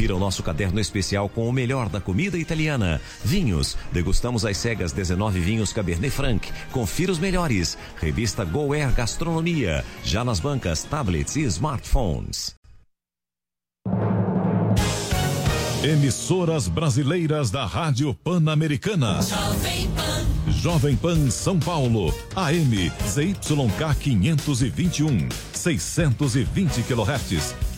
Confira o nosso caderno especial com o melhor da comida italiana. Vinhos. Degustamos as cegas 19 vinhos Cabernet Franc. Confira os melhores. Revista GoAir Gastronomia. Já nas bancas, tablets e smartphones. Emissoras brasileiras da Rádio Pan-Americana. Jovem Pan. Jovem Pan São Paulo. AM ZYK 521. 620 kHz.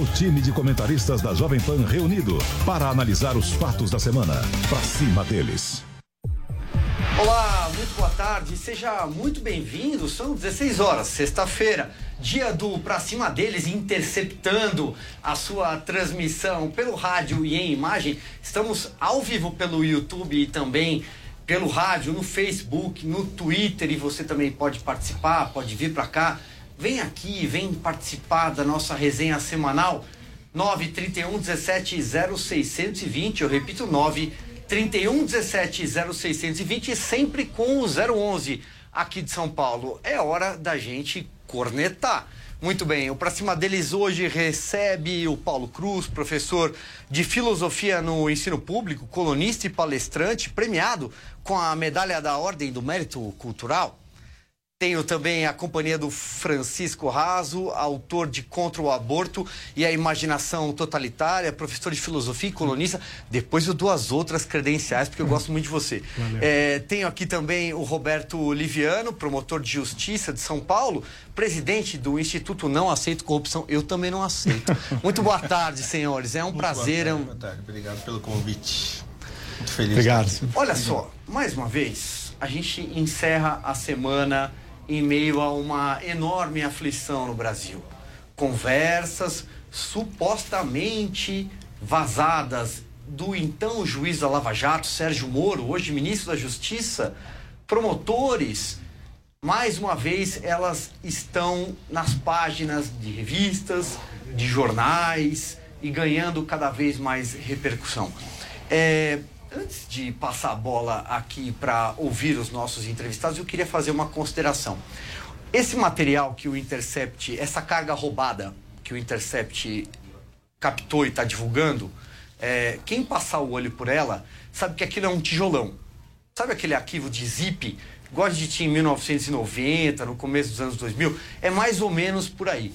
O time de comentaristas da Jovem Pan reunido para analisar os fatos da semana. Pra cima deles. Olá, muito boa tarde, seja muito bem-vindo. São 16 horas, sexta-feira, dia do Pra Cima deles, interceptando a sua transmissão pelo rádio e em imagem. Estamos ao vivo pelo YouTube e também pelo rádio, no Facebook, no Twitter e você também pode participar, pode vir para cá. Vem aqui, vem participar da nossa resenha semanal 931 17 0620, eu repito 9 31 17 0620 sempre com o 011 aqui de São Paulo. É hora da gente cornetar. Muito bem, o Pra Cima deles hoje recebe o Paulo Cruz, professor de filosofia no ensino público, colunista e palestrante, premiado com a medalha da Ordem do Mérito Cultural. Tenho também a companhia do Francisco Raso, autor de Contra o Aborto e a Imaginação Totalitária, professor de filosofia e colunista. Depois eu dou as outras credenciais, porque eu gosto muito de você. É, tenho aqui também o Roberto Liviano, promotor de justiça de São Paulo, presidente do Instituto Não Aceito Corrupção. Eu também não aceito. Muito boa tarde, senhores. É um prazer. é um- Boa tarde, obrigado pelo convite. Muito feliz. Obrigado. Olha só, mais uma vez, a gente encerra a semana em meio a uma enorme aflição no Brasil. Conversas supostamente vazadas do então juiz da Lava Jato, Sérgio Moro, hoje ministro da Justiça, promotores, mais uma vez elas estão nas páginas de revistas, de jornais e ganhando cada vez mais repercussão. É, antes de passar a bola aqui para ouvir os nossos entrevistados, eu queria fazer uma consideração. Esse material que o Intercept, essa carga roubada que o Intercept captou e está divulgando, é, quem passar o olho por ela sabe que aquilo é um tijolão. Sabe aquele arquivo de zip, igual a gente tinha em 1990, no começo dos anos 2000? É mais ou menos por aí.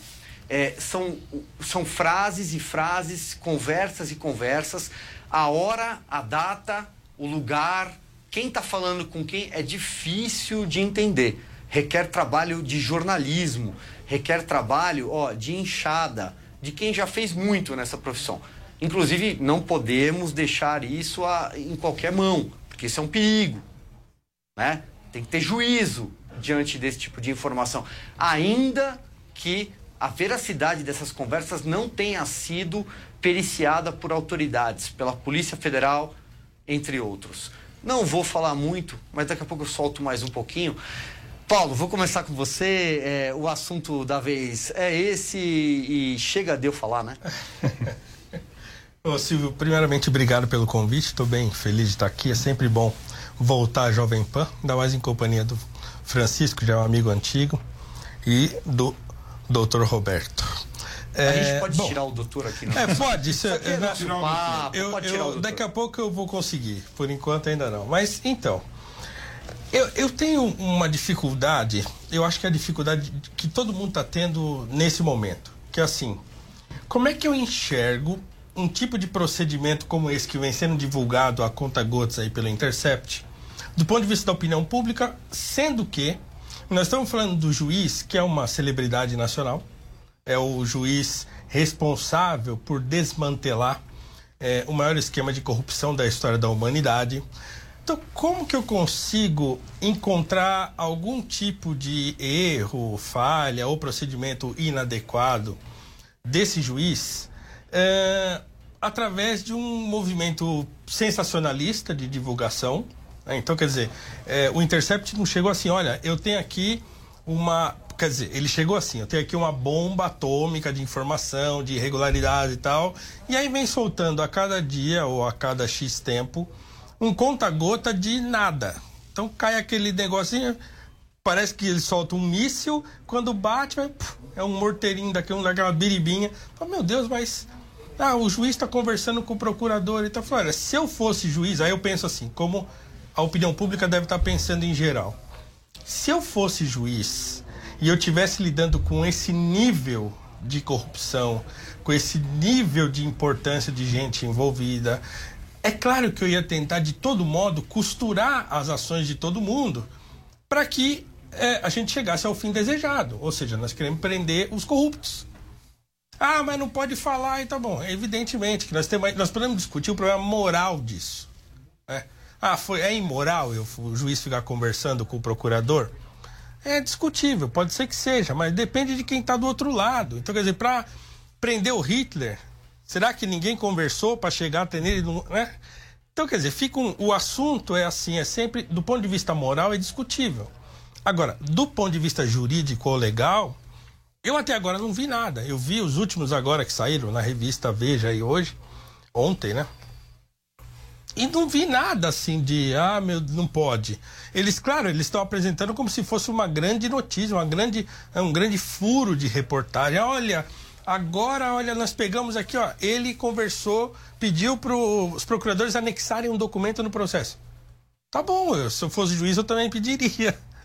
É, são, são frases e frases, conversas e conversas, a hora, a data, o lugar, quem está falando com quem é difícil de entender. Requer trabalho de jornalismo, requer trabalho ó, de enxada, de quem já fez muito nessa profissão. Inclusive, não podemos deixar isso a- em qualquer mão, porque isso é um perigo. Né? Tem que ter juízo diante desse tipo de informação. Ainda que a veracidade dessas conversas não tenha sido periciada por autoridades, pela Polícia Federal, entre outros. Não vou falar muito, mas daqui a pouco eu solto mais um pouquinho. Paulo, vou começar com você. É, o assunto da vez é esse e chega de eu falar, né? Ô, Silvio, primeiramente, obrigado pelo convite. Estou bem feliz de estar aqui. É sempre bom voltar à Jovem Pan, ainda mais em companhia do Francisco, já é um amigo antigo, e do Dr. Roberto. a É, gente pode bom, tirar o doutor aqui, não? É, pode. Isso, é é, nosso papo, eu, pode eu- doutor. daqui a pouco eu vou conseguir. Por enquanto ainda não. Mas então, eu, eu tenho uma dificuldade. Eu acho que é a dificuldade que todo mundo está tendo nesse momento, que é assim: como é que eu enxergo um tipo de procedimento como esse que vem sendo divulgado a conta gotas aí pelo Intercept, do ponto de vista da opinião pública, sendo que nós estamos falando do juiz, que é uma celebridade nacional, é o juiz responsável por desmantelar é, o maior esquema de corrupção da história da humanidade. Então, como que eu consigo encontrar algum tipo de erro, falha ou procedimento inadequado desse juiz é, através de um movimento sensacionalista de divulgação? Né? Então, quer dizer, é, o Intercept não chegou assim: olha, eu tenho aqui uma. Quer dizer, ele chegou assim: eu tenho aqui uma bomba atômica de informação, de irregularidade e tal. E aí vem soltando a cada dia ou a cada X tempo um conta-gota de nada. Então cai aquele negocinho, parece que ele solta um míssil, quando bate, é um morteirinho daquele, daquela biribinha. Fala, meu Deus, mas. Ah, o juiz está conversando com o procurador e tá falando, olha, se eu fosse juiz, aí eu penso assim, como a opinião pública deve estar pensando em geral. Se eu fosse juiz e eu tivesse lidando com esse nível de corrupção, com esse nível de importância de gente envolvida, é claro que eu ia tentar de todo modo costurar as ações de todo mundo para que é, a gente chegasse ao fim desejado. Ou seja, nós queremos prender os corruptos. Ah, mas não pode falar, e tá bom. Evidentemente que nós, temos, nós podemos discutir o problema moral disso. né? Ah, foi, é imoral eu, o juiz ficar conversando com o procurador? É discutível, pode ser que seja, mas depende de quem está do outro lado. Então, quer dizer, para prender o Hitler, será que ninguém conversou para chegar até nele? Né? Então, quer dizer, fica um- o assunto é assim, é sempre, do ponto de vista moral, é discutível. Agora, do ponto de vista jurídico ou legal, eu até agora não vi nada. Eu vi os últimos agora que saíram na revista Veja aí hoje, ontem, né? E não vi nada assim de, ah, meu, não pode. Eles, claro, eles estão apresentando como se fosse uma grande notícia, uma grande, um grande furo de reportagem. Olha, agora, olha, nós pegamos aqui, ó, ele conversou, pediu para os procuradores anexarem um documento no processo. Tá bom, eu, se eu fosse juiz eu também pediria.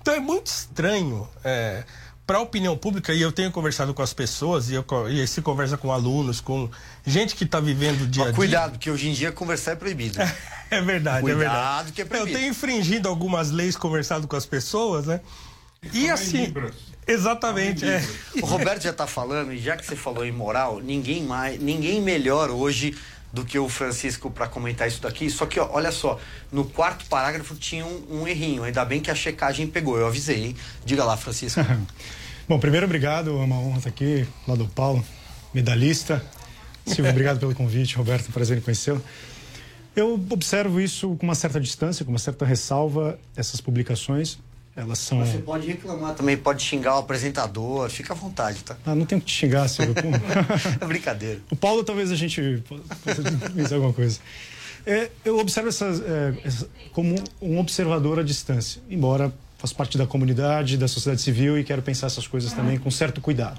Então é muito estranho é, para a opinião pública, e eu tenho conversado com as pessoas, e, eu, e se conversa com alunos, com gente que está vivendo o dia a dia. cuidado, porque hoje em dia conversar é proibido. É verdade, Cuidado é verdade. que é eu proibido. tenho infringido algumas leis, conversado com as pessoas, né? E assim. Exatamente, é. O Roberto já tá falando, e já que você falou em moral, ninguém mais, ninguém melhor hoje do que o Francisco para comentar isso daqui. Só que, ó, olha só, no quarto parágrafo tinha um, um errinho. Ainda bem que a checagem pegou, eu avisei, hein? Diga lá, Francisco. Bom, primeiro, obrigado. É uma honra estar aqui, lá do Paulo, medalhista. Silvio, obrigado pelo convite. Roberto, prazer em conhecê-lo. Eu observo isso com uma certa distância, com uma certa ressalva, essas publicações. Elas são. Você pode reclamar também, pode xingar o apresentador, fica à vontade, tá? Ah, não tenho que te xingar, Silvio. É brincadeira. O Paulo, talvez a gente possa pensar alguma coisa. É, eu observo essas, é, essa- como um observador à distância, embora faça parte da comunidade, da sociedade civil e quero pensar essas coisas também com certo cuidado.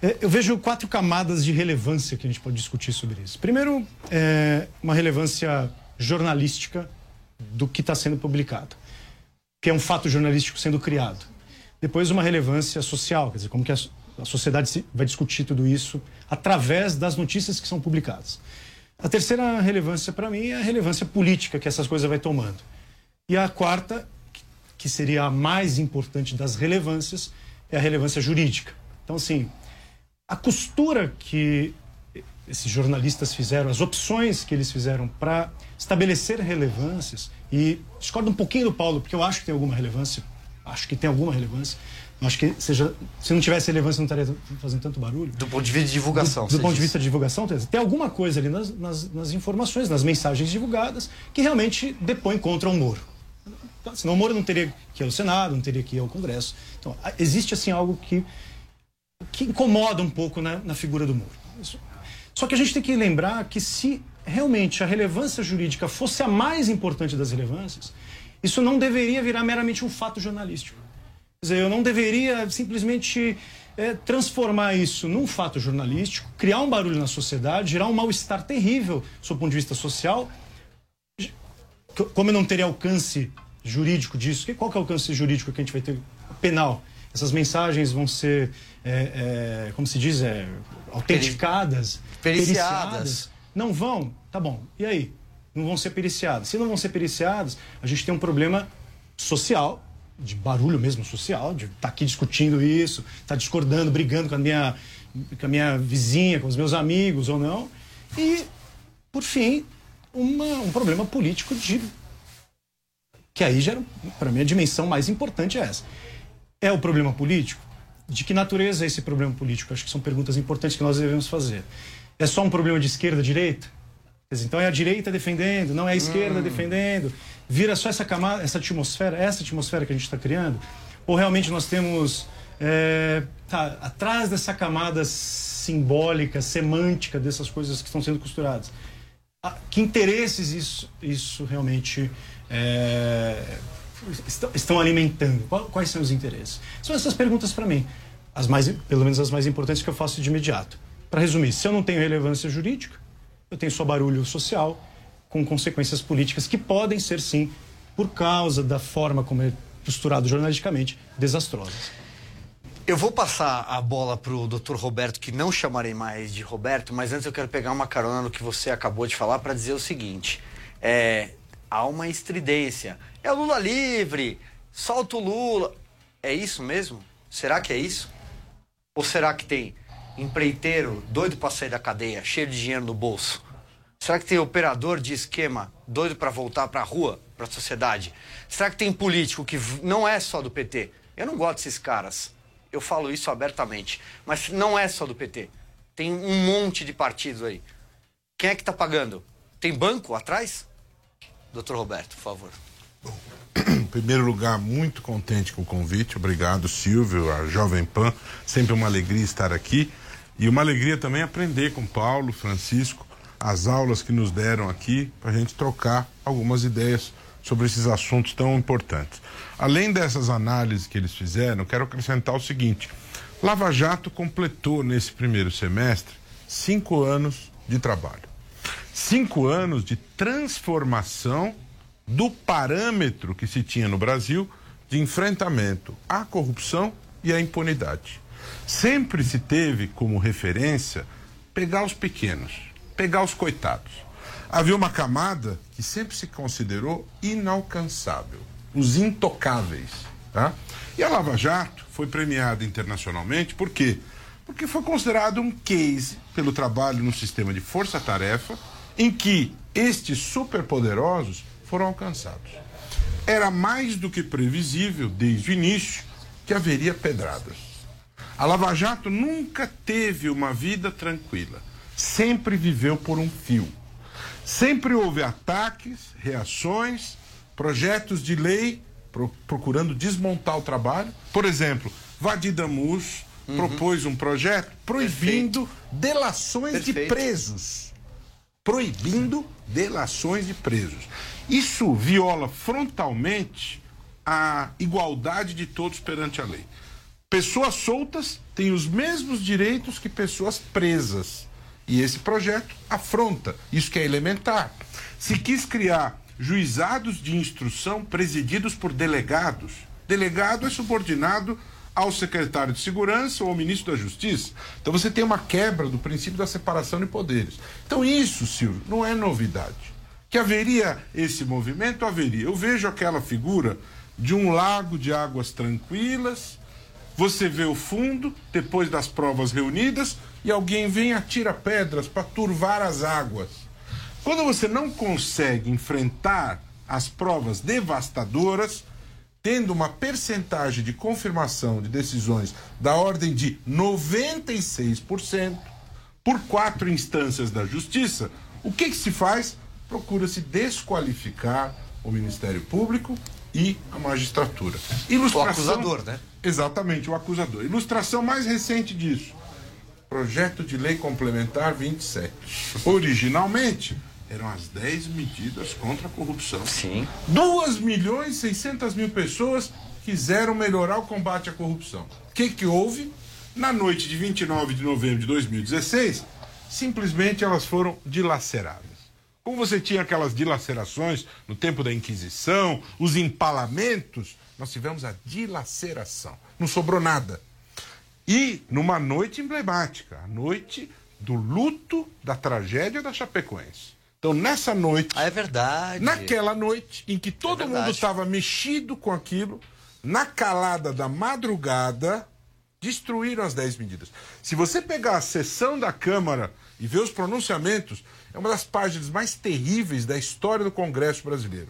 É, eu vejo quatro camadas de relevância que a gente pode discutir sobre isso. Primeiro, é uma relevância jornalística do que está sendo publicado, que é um fato jornalístico sendo criado. Depois, uma relevância social, quer dizer, como que a, so- a sociedade vai discutir tudo isso através das notícias que são publicadas. A terceira relevância para mim é a relevância política que essas coisas vai tomando. E a quarta, que seria a mais importante das relevâncias, é a relevância jurídica. Então, assim, a costura que esses jornalistas fizeram, as opções que eles fizeram para estabelecer relevâncias, e discordo um pouquinho do Paulo, porque eu acho que tem alguma relevância, acho que tem alguma relevância. Acho que seja, se não tivesse relevância, não estaria fazendo tanto barulho Do ponto de vista de divulgação. do, do ponto de disse. vista de divulgação, tem- tem alguma coisa ali nas, nas- nas informações, nas mensagens divulgadas, que realmente depõe contra o Moro. Senão o Moro não teria que ir ao Senado, não teria que ir ao Congresso. Então, existe assim algo que, que incomoda um pouco na, na figura do Moro. Isso- Só que a gente tem que lembrar que se realmente a relevância jurídica fosse a mais importante das relevâncias, isso não deveria virar meramente um fato jornalístico. Quer dizer, eu não deveria simplesmente eh, transformar isso num fato jornalístico, criar um barulho na sociedade, gerar um mal-estar terrível do ponto de vista social. Como eu não teria alcance jurídico disso, qual que é o alcance jurídico que a gente vai ter penal? Essas mensagens vão ser, eh, eh, como se diz, eh, autenticadas. Periciadas. Não vão? Tá bom. E aí? Não vão ser periciadas. Se não vão ser periciadas, a gente tem um problema social, de barulho mesmo social, de estar tá aqui discutindo isso, estar tá discordando, brigando com a minha com a minha vizinha, com os meus amigos ou não. E, por fim, uma, um problema político de. Que aí já, para mim, a dimensão mais importante é essa. É o problema político? De que natureza é esse problema político? Acho que são perguntas importantes que nós devemos fazer. É só um problema de esquerda, direita? Então é a direita defendendo, não é a esquerda hum. defendendo. Vira só essa camada, essa atmosfera, essa atmosfera que a gente está criando? Ou realmente nós temos é, tá, atrás dessa camada simbólica, semântica dessas coisas que estão sendo costuradas? Que interesses isso, isso realmente é, estão, estão alimentando? Quais são os interesses? São essas perguntas para mim, as mais, pelo menos as mais importantes que eu faço de imediato. Para resumir, se eu não tenho relevância jurídica, eu tenho só barulho social com consequências políticas que podem ser, sim, por causa da forma como é costurado jornalisticamente, desastrosas. Eu vou passar a bola para o Dr. Roberto, que não chamarei mais de Roberto, mas antes eu quero pegar uma carona no que você acabou de falar para dizer o seguinte: é, há uma estridência. É o Lula livre, solta o Lula. É isso mesmo? Será que é isso? Ou será que tem empreiteiro doido para sair da cadeia, cheio de dinheiro no bolso? Será que tem operador de esquema doido para voltar para a rua, para a sociedade? Será que tem político que não é só do PT? Eu não gosto desses caras. Eu falo isso abertamente. Mas não é só do PT. Tem um monte de partidos aí. Quem é que está pagando? Tem banco atrás? Doutor Roberto, por favor. Bom, em primeiro lugar, muito contente com o convite. Obrigado, Silvio, a Jovem Pan. Sempre uma alegria estar aqui. E uma alegria também aprender com Paulo, Francisco, as aulas que nos deram aqui, para a gente trocar algumas ideias sobre esses assuntos tão importantes. Além dessas análises que eles fizeram, quero acrescentar o seguinte: Lava Jato completou nesse primeiro semestre cinco anos de trabalho. Cinco anos de transformação do parâmetro que se tinha no Brasil de enfrentamento à corrupção e à impunidade. Sempre se teve como referência pegar os pequenos, pegar os coitados. Havia uma camada que sempre se considerou inalcançável, os intocáveis. Tá? E a Lava Jato foi premiada internacionalmente por quê? Porque foi considerado um case pelo trabalho no sistema de força-tarefa em que estes superpoderosos foram alcançados. Era mais do que previsível, desde o início, que haveria pedradas. A Lava Jato nunca teve uma vida tranquila. Sempre viveu por um fio. Sempre houve ataques, reações, projetos de lei pro, procurando desmontar o trabalho. Por exemplo, Vadir Damus uhum. propôs um projeto proibindo Perfeito. delações Perfeito. de presos. Proibindo delações de presos. Isso viola frontalmente a igualdade de todos perante a lei. Pessoas soltas têm os mesmos direitos que pessoas presas. E esse projeto afronta isso que é elementar. Se quis criar juizados de instrução presididos por delegados. Delegado é subordinado ao secretário de Segurança ou ao ministro da Justiça. Então você tem uma quebra do princípio da separação de poderes. Então isso, Silvio, não é novidade. Que haveria esse movimento, haveria. Eu vejo aquela figura de um lago de águas tranquilas, você vê o fundo, depois das provas reunidas, e alguém vem e atira pedras para turvar as águas. Quando você não consegue enfrentar as provas devastadoras, tendo uma percentagem de confirmação de decisões da ordem de 96%, por quatro instâncias da justiça, o que, que se faz? Procura-se desqualificar o Ministério Público e a magistratura. Ilustração... O acusador, né? Exatamente, o acusador. Ilustração mais recente disso. Projeto de Lei Complementar 27. Originalmente, eram as 10 medidas contra a corrupção. Sim. 2 milhões e 600 mil pessoas quiseram melhorar o combate à corrupção. O que, que houve? Na noite de 29 de novembro de 2016, simplesmente elas foram dilaceradas. Como você tinha aquelas dilacerações no tempo da Inquisição, os empalamentos, nós tivemos a dilaceração. Não sobrou nada. E numa noite emblemática, a noite do luto da tragédia da Chapecoense. Então, nessa noite, Ah, é verdade. naquela noite em que todo verdade. mundo estava mexido com aquilo, na calada da madrugada, destruíram as 10 medidas. Se você pegar a sessão da Câmara e ver os pronunciamentos, é uma das páginas mais terríveis da história do Congresso brasileiro.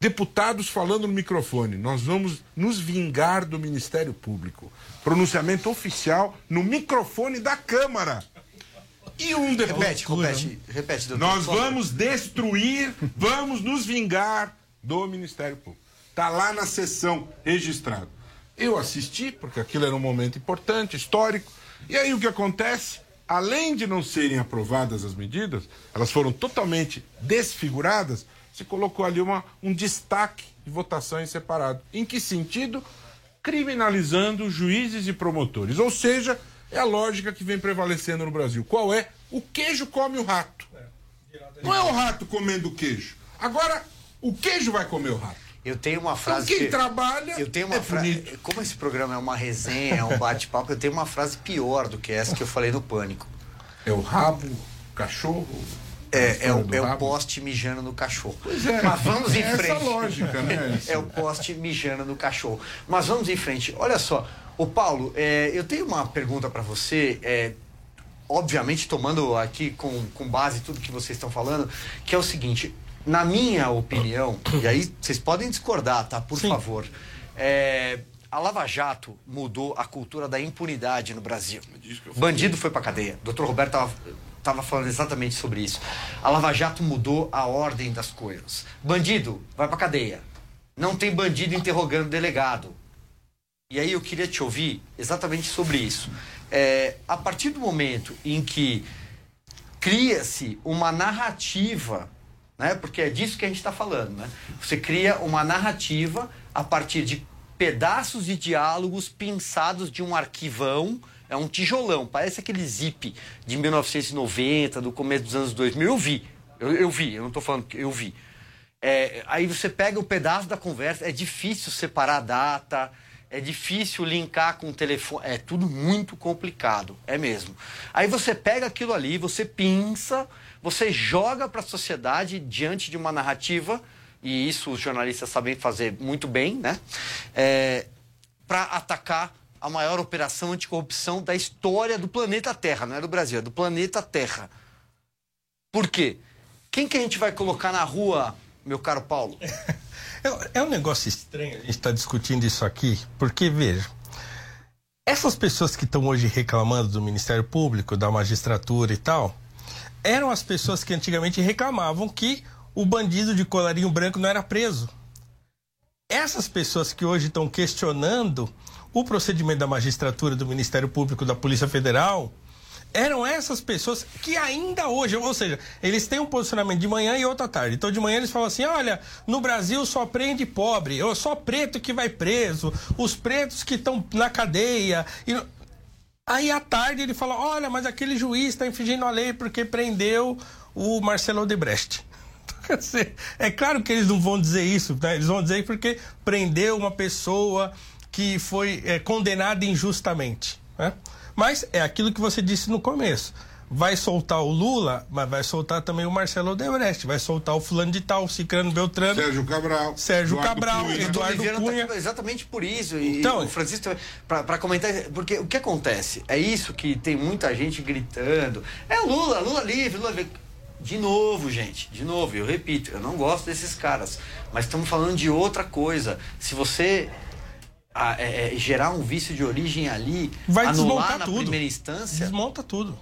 Deputados falando no microfone, nós vamos nos vingar do Ministério Público. Pronunciamento oficial no microfone da Câmara. E um deputado. Repete, repete, repete, doutor. Nós vamos destruir, vamos nos vingar do Ministério Público. Está lá na sessão registrado. Eu assisti, porque aquilo era um momento importante, histórico. E aí o que acontece? Além de não serem aprovadas as medidas, elas foram totalmente desfiguradas. Se colocou ali uma, um destaque de votação em separado. Em que sentido? Criminalizando juízes e promotores. Ou seja, é a lógica que vem prevalecendo no Brasil. Qual é? O queijo come o rato. Não é o rato comendo o queijo. Agora, o queijo vai comer o rato. Eu tenho uma Então, frase. quem que- trabalha Eu tenho uma é frase. Como esse programa é uma resenha, é um bate-papo, eu tenho uma frase pior do que essa que eu falei no Pânico. É o rabo, o cachorro. É, é, o, é o poste mijando no cachorro. Pois é. Mas vamos em É essa frente. lógica, né? é o poste mijando no cachorro. Mas vamos em frente. Olha só, o Paulo, é, eu tenho uma pergunta para você. é, obviamente tomando aqui com, com base tudo que vocês estão falando, que é o seguinte, na minha opinião, e aí vocês podem discordar, tá? Por Sim. favor. É, a Lava Jato mudou a cultura da impunidade no Brasil. Bandido foi pra cadeia. Dr. Roberto tava, tava falando exatamente sobre isso. A Lava Jato mudou a ordem das coisas. Bandido vai pra cadeia. Não tem bandido interrogando delegado. E aí eu queria te ouvir exatamente sobre isso. É, a partir do momento em que cria-se uma narrativa, né? Porque é disso que a gente está falando, né? Você cria uma narrativa a partir de pedaços de diálogos pinçados de um arquivão, é um tijolão, parece aquele zip de 1990, do começo dos anos 2000. Eu vi, eu, eu vi, eu não estou falando que eu vi. É, aí você pega o pedaço da conversa, é difícil separar a data, é difícil linkar com o telefone, é tudo muito complicado, é mesmo. Aí você pega aquilo ali, você pinça, você joga para a sociedade diante de uma narrativa, e isso os jornalistas sabem fazer muito bem, né? para atacar a maior operação anticorrupção da história do planeta Terra, não é do Brasil, é do planeta Terra. Por quê? Quem que a gente vai colocar na rua, meu caro Paulo? É, é um negócio estranho a gente estar discutindo isso aqui, porque, veja, essas pessoas que estão hoje reclamando do Ministério Público, da magistratura e tal, eram as pessoas que antigamente reclamavam que o bandido de colarinho branco não era preso. Essas pessoas que hoje estão questionando o procedimento da magistratura, do Ministério Público, da Polícia Federal, eram essas pessoas que ainda hoje, ou seja, eles têm um posicionamento de manhã e outro à tarde. Então de manhã eles falam assim: olha, no Brasil só prende pobre, ou só preto que vai preso, os pretos que estão na cadeia. E Aí à tarde ele fala: olha, mas aquele juiz está infringindo a lei porque prendeu o Marcelo Odebrecht. É claro que eles não vão dizer isso, né? eles vão dizer porque prendeu uma pessoa que foi é, condenada injustamente. Né? Mas é aquilo que você disse no começo. Vai soltar o Lula, mas vai soltar também o Marcelo Odebrecht, vai soltar o fulano de tal, o Cicrano Beltrano. Sérgio Cabral. Sérgio Eduardo Cabral, Cunha. Eduardo tá Cunha. aqui exatamente por isso. E Então- o Francisco, para comentar, porque o que acontece? É isso que tem muita gente gritando. É Lula, Lula livre, Lula livre. De novo, gente, de novo, eu repito, eu não gosto desses caras. Mas estamos falando de outra coisa. Se você ah, é, é, gerar um vício de origem ali, Vai anular desmontar na tudo. primeira instância. Desmonta tudo.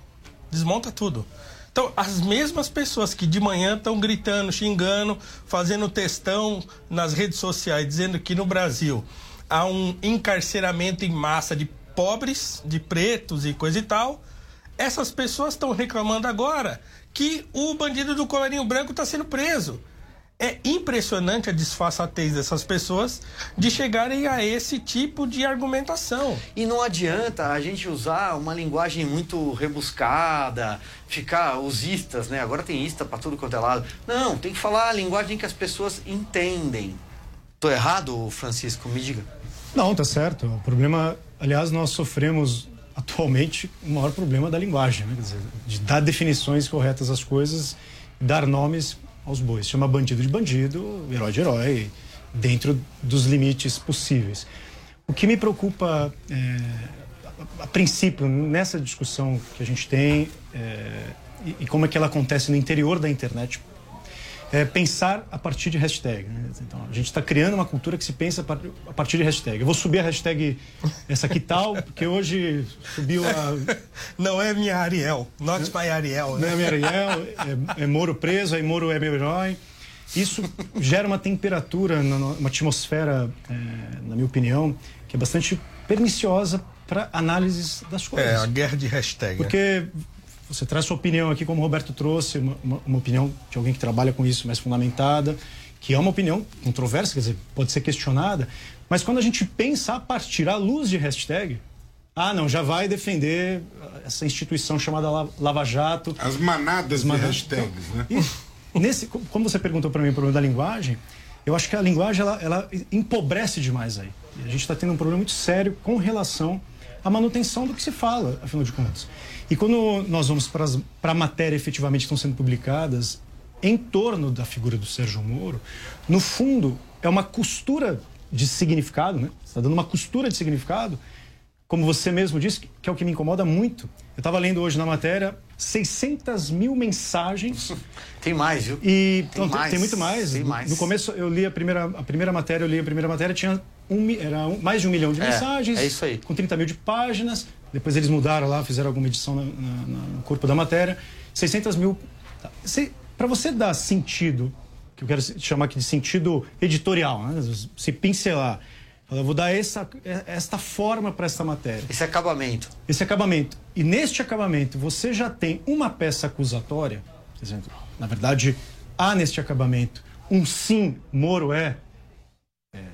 Desmonta tudo. Então, as mesmas pessoas que de manhã estão gritando, xingando, fazendo textão nas redes sociais, dizendo que no Brasil há um encarceramento em massa de pobres, de pretos e coisa e tal, essas pessoas estão reclamando agora que o bandido do colarinho branco está sendo preso. É impressionante a disfarçatez dessas pessoas de chegarem a esse tipo de argumentação. E não adianta a gente usar uma linguagem muito rebuscada, ficar os istas, né? Agora tem ista pra tudo quanto é lado. Não, tem que falar a linguagem que as pessoas entendem. Tô errado, Francisco? Me diga. Não, tá certo. O problema, aliás, nós sofremos atualmente o maior problema da linguagem, né? Quer dizer, de dar definições corretas às coisas, dar nomes aos bois. Chama bandido de bandido, herói de herói, dentro dos limites possíveis. O que me preocupa, é, a, princípio, nessa discussão que a gente tem, é, e, e como é que ela acontece no interior da internet, é pensar a partir de hashtag. né? Então, a gente está criando uma cultura que se pensa a par- a partir de hashtag. Eu vou subir a hashtag essa aqui tal, porque hoje subiu a Não é minha Ariel. Not my Ariel, não né? é minha Ariel, é, é Moro preso, aí Moro é meu herói. Isso gera uma temperatura, uma atmosfera, é, na minha opinião, que é bastante perniciosa para análises das coisas. É, a guerra de hashtag. né? Porque você traz sua opinião aqui, como o Roberto trouxe, uma, uma- uma opinião de alguém que trabalha com isso mais fundamentada, que é uma opinião controversa, quer dizer, pode ser questionada, mas quando a gente pensa a partir à luz de hashtag, ah, não, já vai defender essa instituição chamada La- Lava Jato. As manadas de manadas. hashtags, né? E nesse, como você perguntou para mim o problema da linguagem, eu acho que a linguagem ela, ela empobrece demais aí. E a gente está tendo um problema muito sério com relação à manutenção do que se fala, afinal de contas. E quando nós vamos para a matéria efetivamente que estão sendo publicadas em torno da figura do Sérgio Moro, no fundo é uma costura de significado, né? Você está dando uma costura de significado como você mesmo disse, que é o que me incomoda muito. Eu estava lendo hoje na matéria 600 mil mensagens Tem mais, viu? e Tem não, mais, tem muito mais. tem No- mais. No começo eu li a primeira, a primeira matéria, eu li a primeira matéria, tinha um, era um- mais de um milhão de É, mensagens. é isso aí. Com 30 mil de páginas. Depois eles mudaram lá, fizeram alguma edição na- na- no corpo da matéria. 600 mil. Para você dar sentido, que eu quero chamar aqui de sentido editorial, né? se pincelar, eu vou dar essa, esta forma para essa matéria Esse acabamento. esse acabamento. E neste acabamento você já tem uma peça acusatória, por exemplo, na verdade, há neste acabamento um sim, Moro é,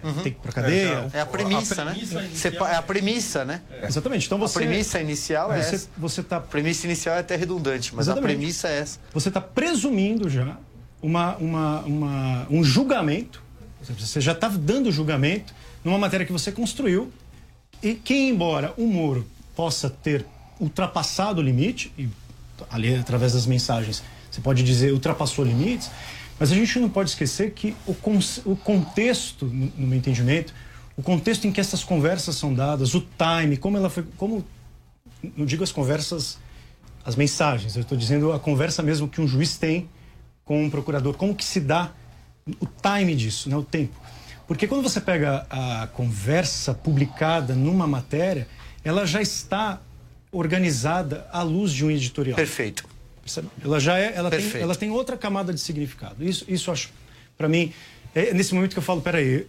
é tem que ir pra cadeia. É a premissa, A né? premissa inicial pa- é a premissa, né? Exatamente. Então A você premissa inicial é você essa. você tá A premissa inicial é até redundante, mas a Exatamente. premissa é essa. você está presumindo já uma, uma, uma, um julgamento, você já está dando julgamento numa matéria que você construiu e que, embora o Moro possa ter ultrapassado o limite, e ali através das mensagens você pode dizer ultrapassou limites, mas a gente não pode esquecer que o, o contexto, no, no meu entendimento, o contexto em que essas conversas são dadas, o time, como ela foi, como não digo as conversas, as mensagens, eu estou dizendo a conversa mesmo que um juiz tem com um procurador, como que se dá o time disso, né, o tempo. Porque quando você pega a conversa publicada numa matéria, ela já está organizada à luz de um editorial. Perfeito. Percebe? Ela já é, ela tem, Perfeito. ela tem outra camada de significado. Isso, isso acho, para mim, é nesse momento que eu falo, peraí,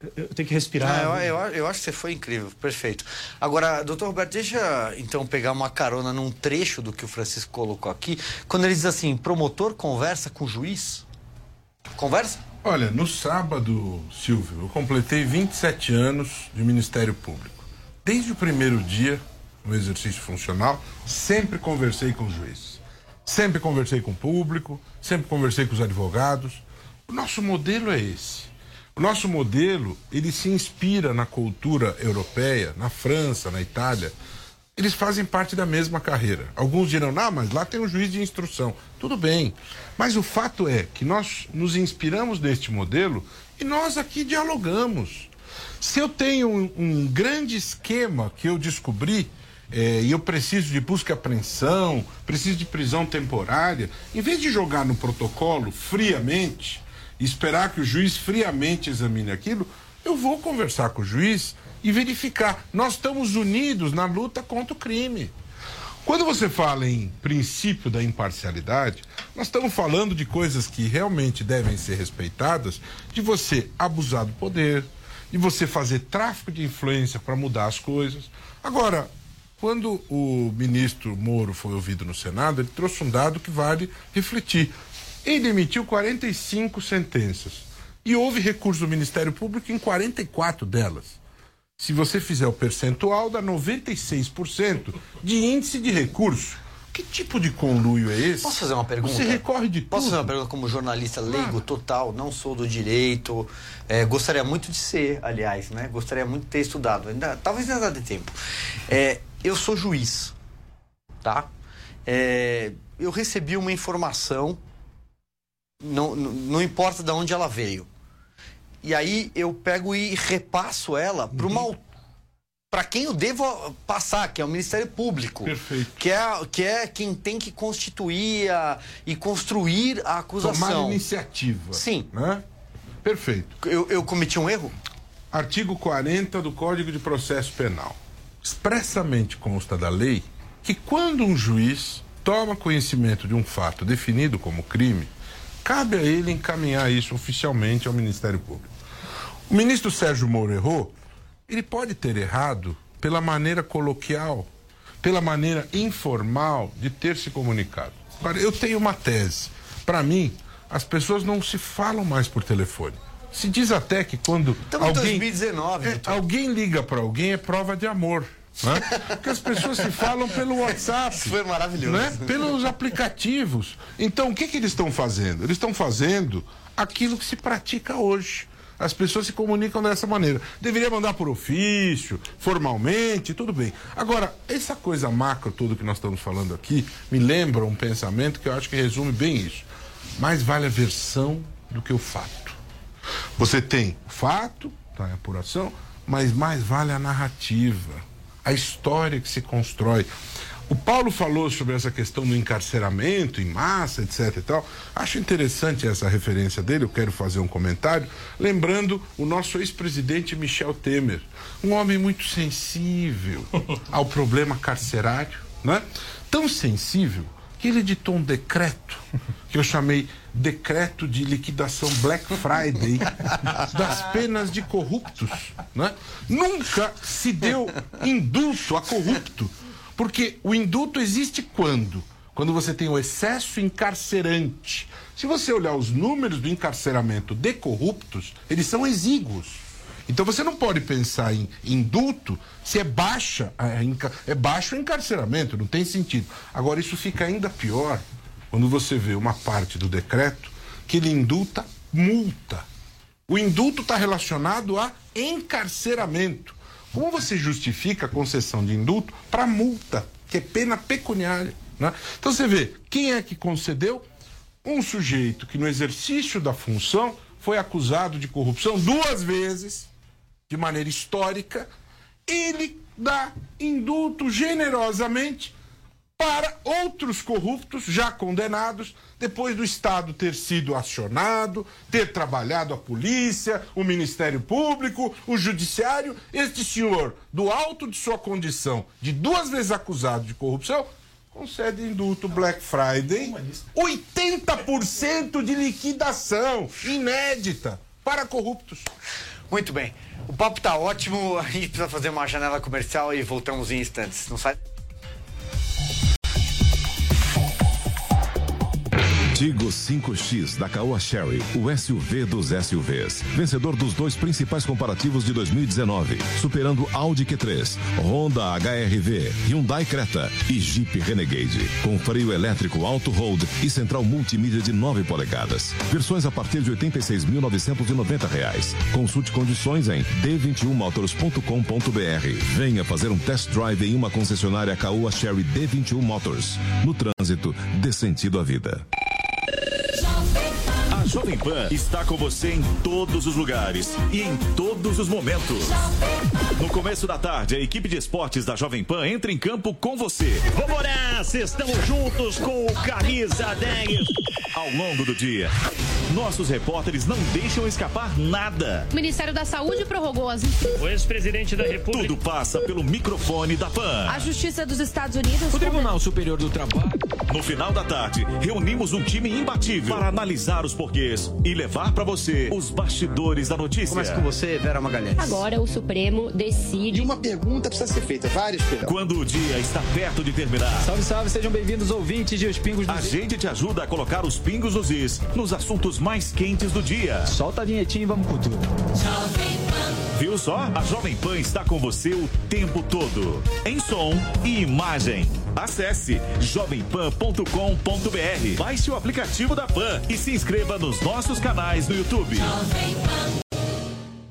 eu, eu tenho que respirar. Ah, eu, eu, eu acho que você foi incrível, perfeito. Agora, doutor Roberto, deixa então pegar uma carona num trecho do que o Francisco colocou aqui, quando ele diz assim: promotor conversa com juiz. Conversa? Olha, no sábado, Silvio, eu completei 27 anos de Ministério Público. Desde o primeiro dia no exercício funcional, sempre conversei com os juízes. Sempre conversei com o público, sempre conversei com os advogados. O nosso modelo é esse. O nosso modelo, ele se inspira na cultura europeia, na França, na Itália. Eles fazem parte da mesma carreira. Alguns dirão, não, mas lá tem um juiz de instrução. Tudo bem. Mas o fato é que nós nos inspiramos neste modelo e nós aqui dialogamos. Se eu tenho um, um grande esquema que eu descobri eh, e eu preciso de busca e apreensão, preciso de prisão temporária, em vez de jogar no protocolo friamente, esperar que o juiz friamente examine aquilo, eu vou conversar com o juiz e verificar. Nós estamos unidos na luta contra o crime. Quando você fala em princípio da imparcialidade, nós estamos falando de coisas que realmente devem ser respeitadas, de você abusar do poder, de você fazer tráfico de influência para mudar as coisas. Agora, quando o ministro Moro foi ouvido no Senado, ele trouxe um dado que vale refletir. Ele emitiu 45 sentenças e houve recurso do Ministério Público em 44 delas. Se você fizer o percentual, dá 96% de índice de recurso. Que tipo de conluio é esse? Posso fazer uma pergunta? Você recorre de Posso tudo. fazer uma pergunta como jornalista leigo total? Não sou do direito. é, gostaria muito de ser, aliás, né? Gostaria muito de ter estudado. Ainda, talvez ainda dê tempo. É, eu sou juiz, tá? É, eu recebi uma informação, não, não, não importa de onde ela veio. E aí eu pego e repasso ela para uma Uhum. Para quem eu devo passar, que é o Ministério Público. Perfeito. Que é, que é quem tem que constituir a- e construir a Tomar acusação. iniciativa. Sim. Né? Perfeito. Eu, eu cometi um erro? Artigo 40 do Código de Processo Penal. Expressamente consta da lei que quando um juiz toma conhecimento de um fato definido como crime, cabe a ele encaminhar isso oficialmente ao Ministério Público. O ministro Sérgio Moro errou, ele pode ter errado pela maneira coloquial, pela maneira informal de ter se comunicado. Agora, eu tenho uma tese. Para mim, as pessoas não se falam mais por telefone. Se diz até que quando Estamos em alguém, 2019, É, alguém liga para alguém é prova de amor. Né? Porque as pessoas se falam pelo WhatsApp. Isso foi maravilhoso. Né? Pelos aplicativos. Então, o que, que eles estão fazendo? Eles estão fazendo aquilo que se pratica hoje. As pessoas se comunicam dessa maneira. Deveria mandar por ofício, formalmente, tudo bem. Agora, essa coisa macro toda que nós estamos falando aqui me lembra um pensamento que eu acho que resume bem isso. Mais vale a versão do que o fato. Você tem o fato, tá, em apuração, mas mais vale a narrativa, a história que se constrói. O Paulo falou sobre essa questão do encarceramento em massa, etc e tal. Acho interessante essa referência dele, eu quero fazer um comentário, lembrando o nosso ex-presidente Michel Temer, um homem muito sensível ao problema carcerário, né? Tão sensível que ele editou um decreto que eu chamei decreto de liquidação Black Friday das penas de corruptos, né? Nunca se deu indulto a corrupto, porque o indulto existe quando? Quando você tem o excesso encarcerante. Se você olhar os números do encarceramento de corruptos, eles são exíguos. Então você não pode pensar em indulto se é baixa, é baixo o encarceramento, não tem sentido. Agora isso fica ainda pior quando você vê uma parte do decreto que ele indulta multa. O indulto está relacionado a encarceramento. Como você justifica a concessão de indulto para multa, que é pena pecuniária? né? Então você vê, quem é que concedeu? Um sujeito que no exercício da função foi acusado de corrupção duas vezes, de maneira histórica, ele dá indulto generosamente para outros corruptos já condenados, depois do Estado ter sido acionado, ter trabalhado a polícia, o Ministério Público, o Judiciário. Este senhor, do alto de sua condição de duas vezes acusado de corrupção, concede indulto Black Friday. 80% de liquidação inédita para corruptos. Muito bem. O papo tá ótimo. A gente precisa fazer uma janela comercial e voltamos em instantes. Não sai. Tigo 5X da Caoa Sherry, o SUV dos SUVs. Vencedor dos dois principais comparativos de 2019, superando Audi Q3, Honda HRV, Hyundai Creta e Jeep Renegade. Com freio elétrico Auto Hold e central multimídia de 9 polegadas. Versões a partir de 86.990 reais. Consulte condições em d21motors.com.br. Venha fazer um test drive em uma concessionária Caoa Sherry D21 Motors. No trânsito, dê sentido à vida. A Jovem Pan está com você em todos os lugares e em todos os momentos. No começo da tarde, a equipe de esportes da Jovem Pan entra em campo com você. Vamos nessa, estamos juntos com o Camisa 10. Ao longo do dia, nossos repórteres não deixam escapar nada. O Ministério da Saúde prorrogou as. O ex-presidente da República. Tudo passa pelo microfone da Pan. A Justiça dos Estados Unidos. O Tribunal Superior do Trabalho. No final da tarde, reunimos um time imbatível para analisar os porquês e levar para você os bastidores da notícia. Começa com você, Vera Magalhães. Agora o Supremo decide. E uma pergunta precisa ser feita, várias perguntas. Quando o dia está perto de terminar, Salve, salve, sejam bem-vindos, ouvintes de Os Pingos do a gente te ajuda a colocar os pingos nos is nos assuntos mais quentes do dia. Solta a vinhetinha e vamos com tudo. Viu só? A Jovem Pan está com você o tempo todo, em som e imagem. Acesse jovempan.com.br. Baixe o aplicativo da Pan e se inscreva nos nossos canais no YouTube.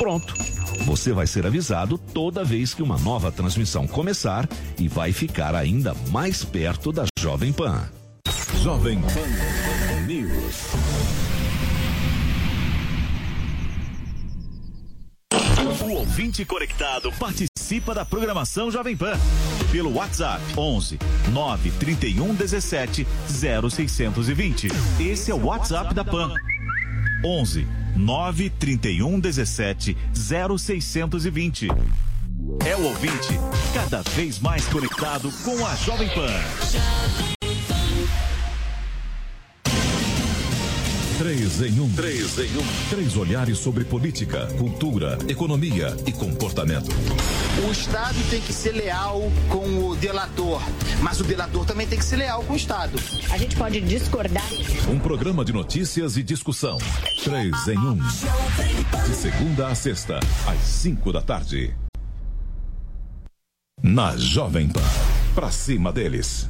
Pronto. Você vai ser avisado toda vez que uma nova transmissão começar e vai ficar ainda mais perto da Jovem Pan. Jovem Pan News. O ouvinte conectado participa da programação Jovem Pan pelo WhatsApp 11 931 17 0620. Esse é o WhatsApp da Pan. 11 931 17 0620. É o ouvinte cada vez mais conectado com a Jovem Pan. Três em um. Três em um. Três olhares sobre política, cultura, economia e comportamento. O Estado tem que ser leal com o delator, mas o delator também tem que ser leal com o Estado. A gente pode discordar. Um programa de notícias e discussão. Três em um. De segunda a sexta, às cinco da tarde. Na Jovem Pan. Pra cima deles.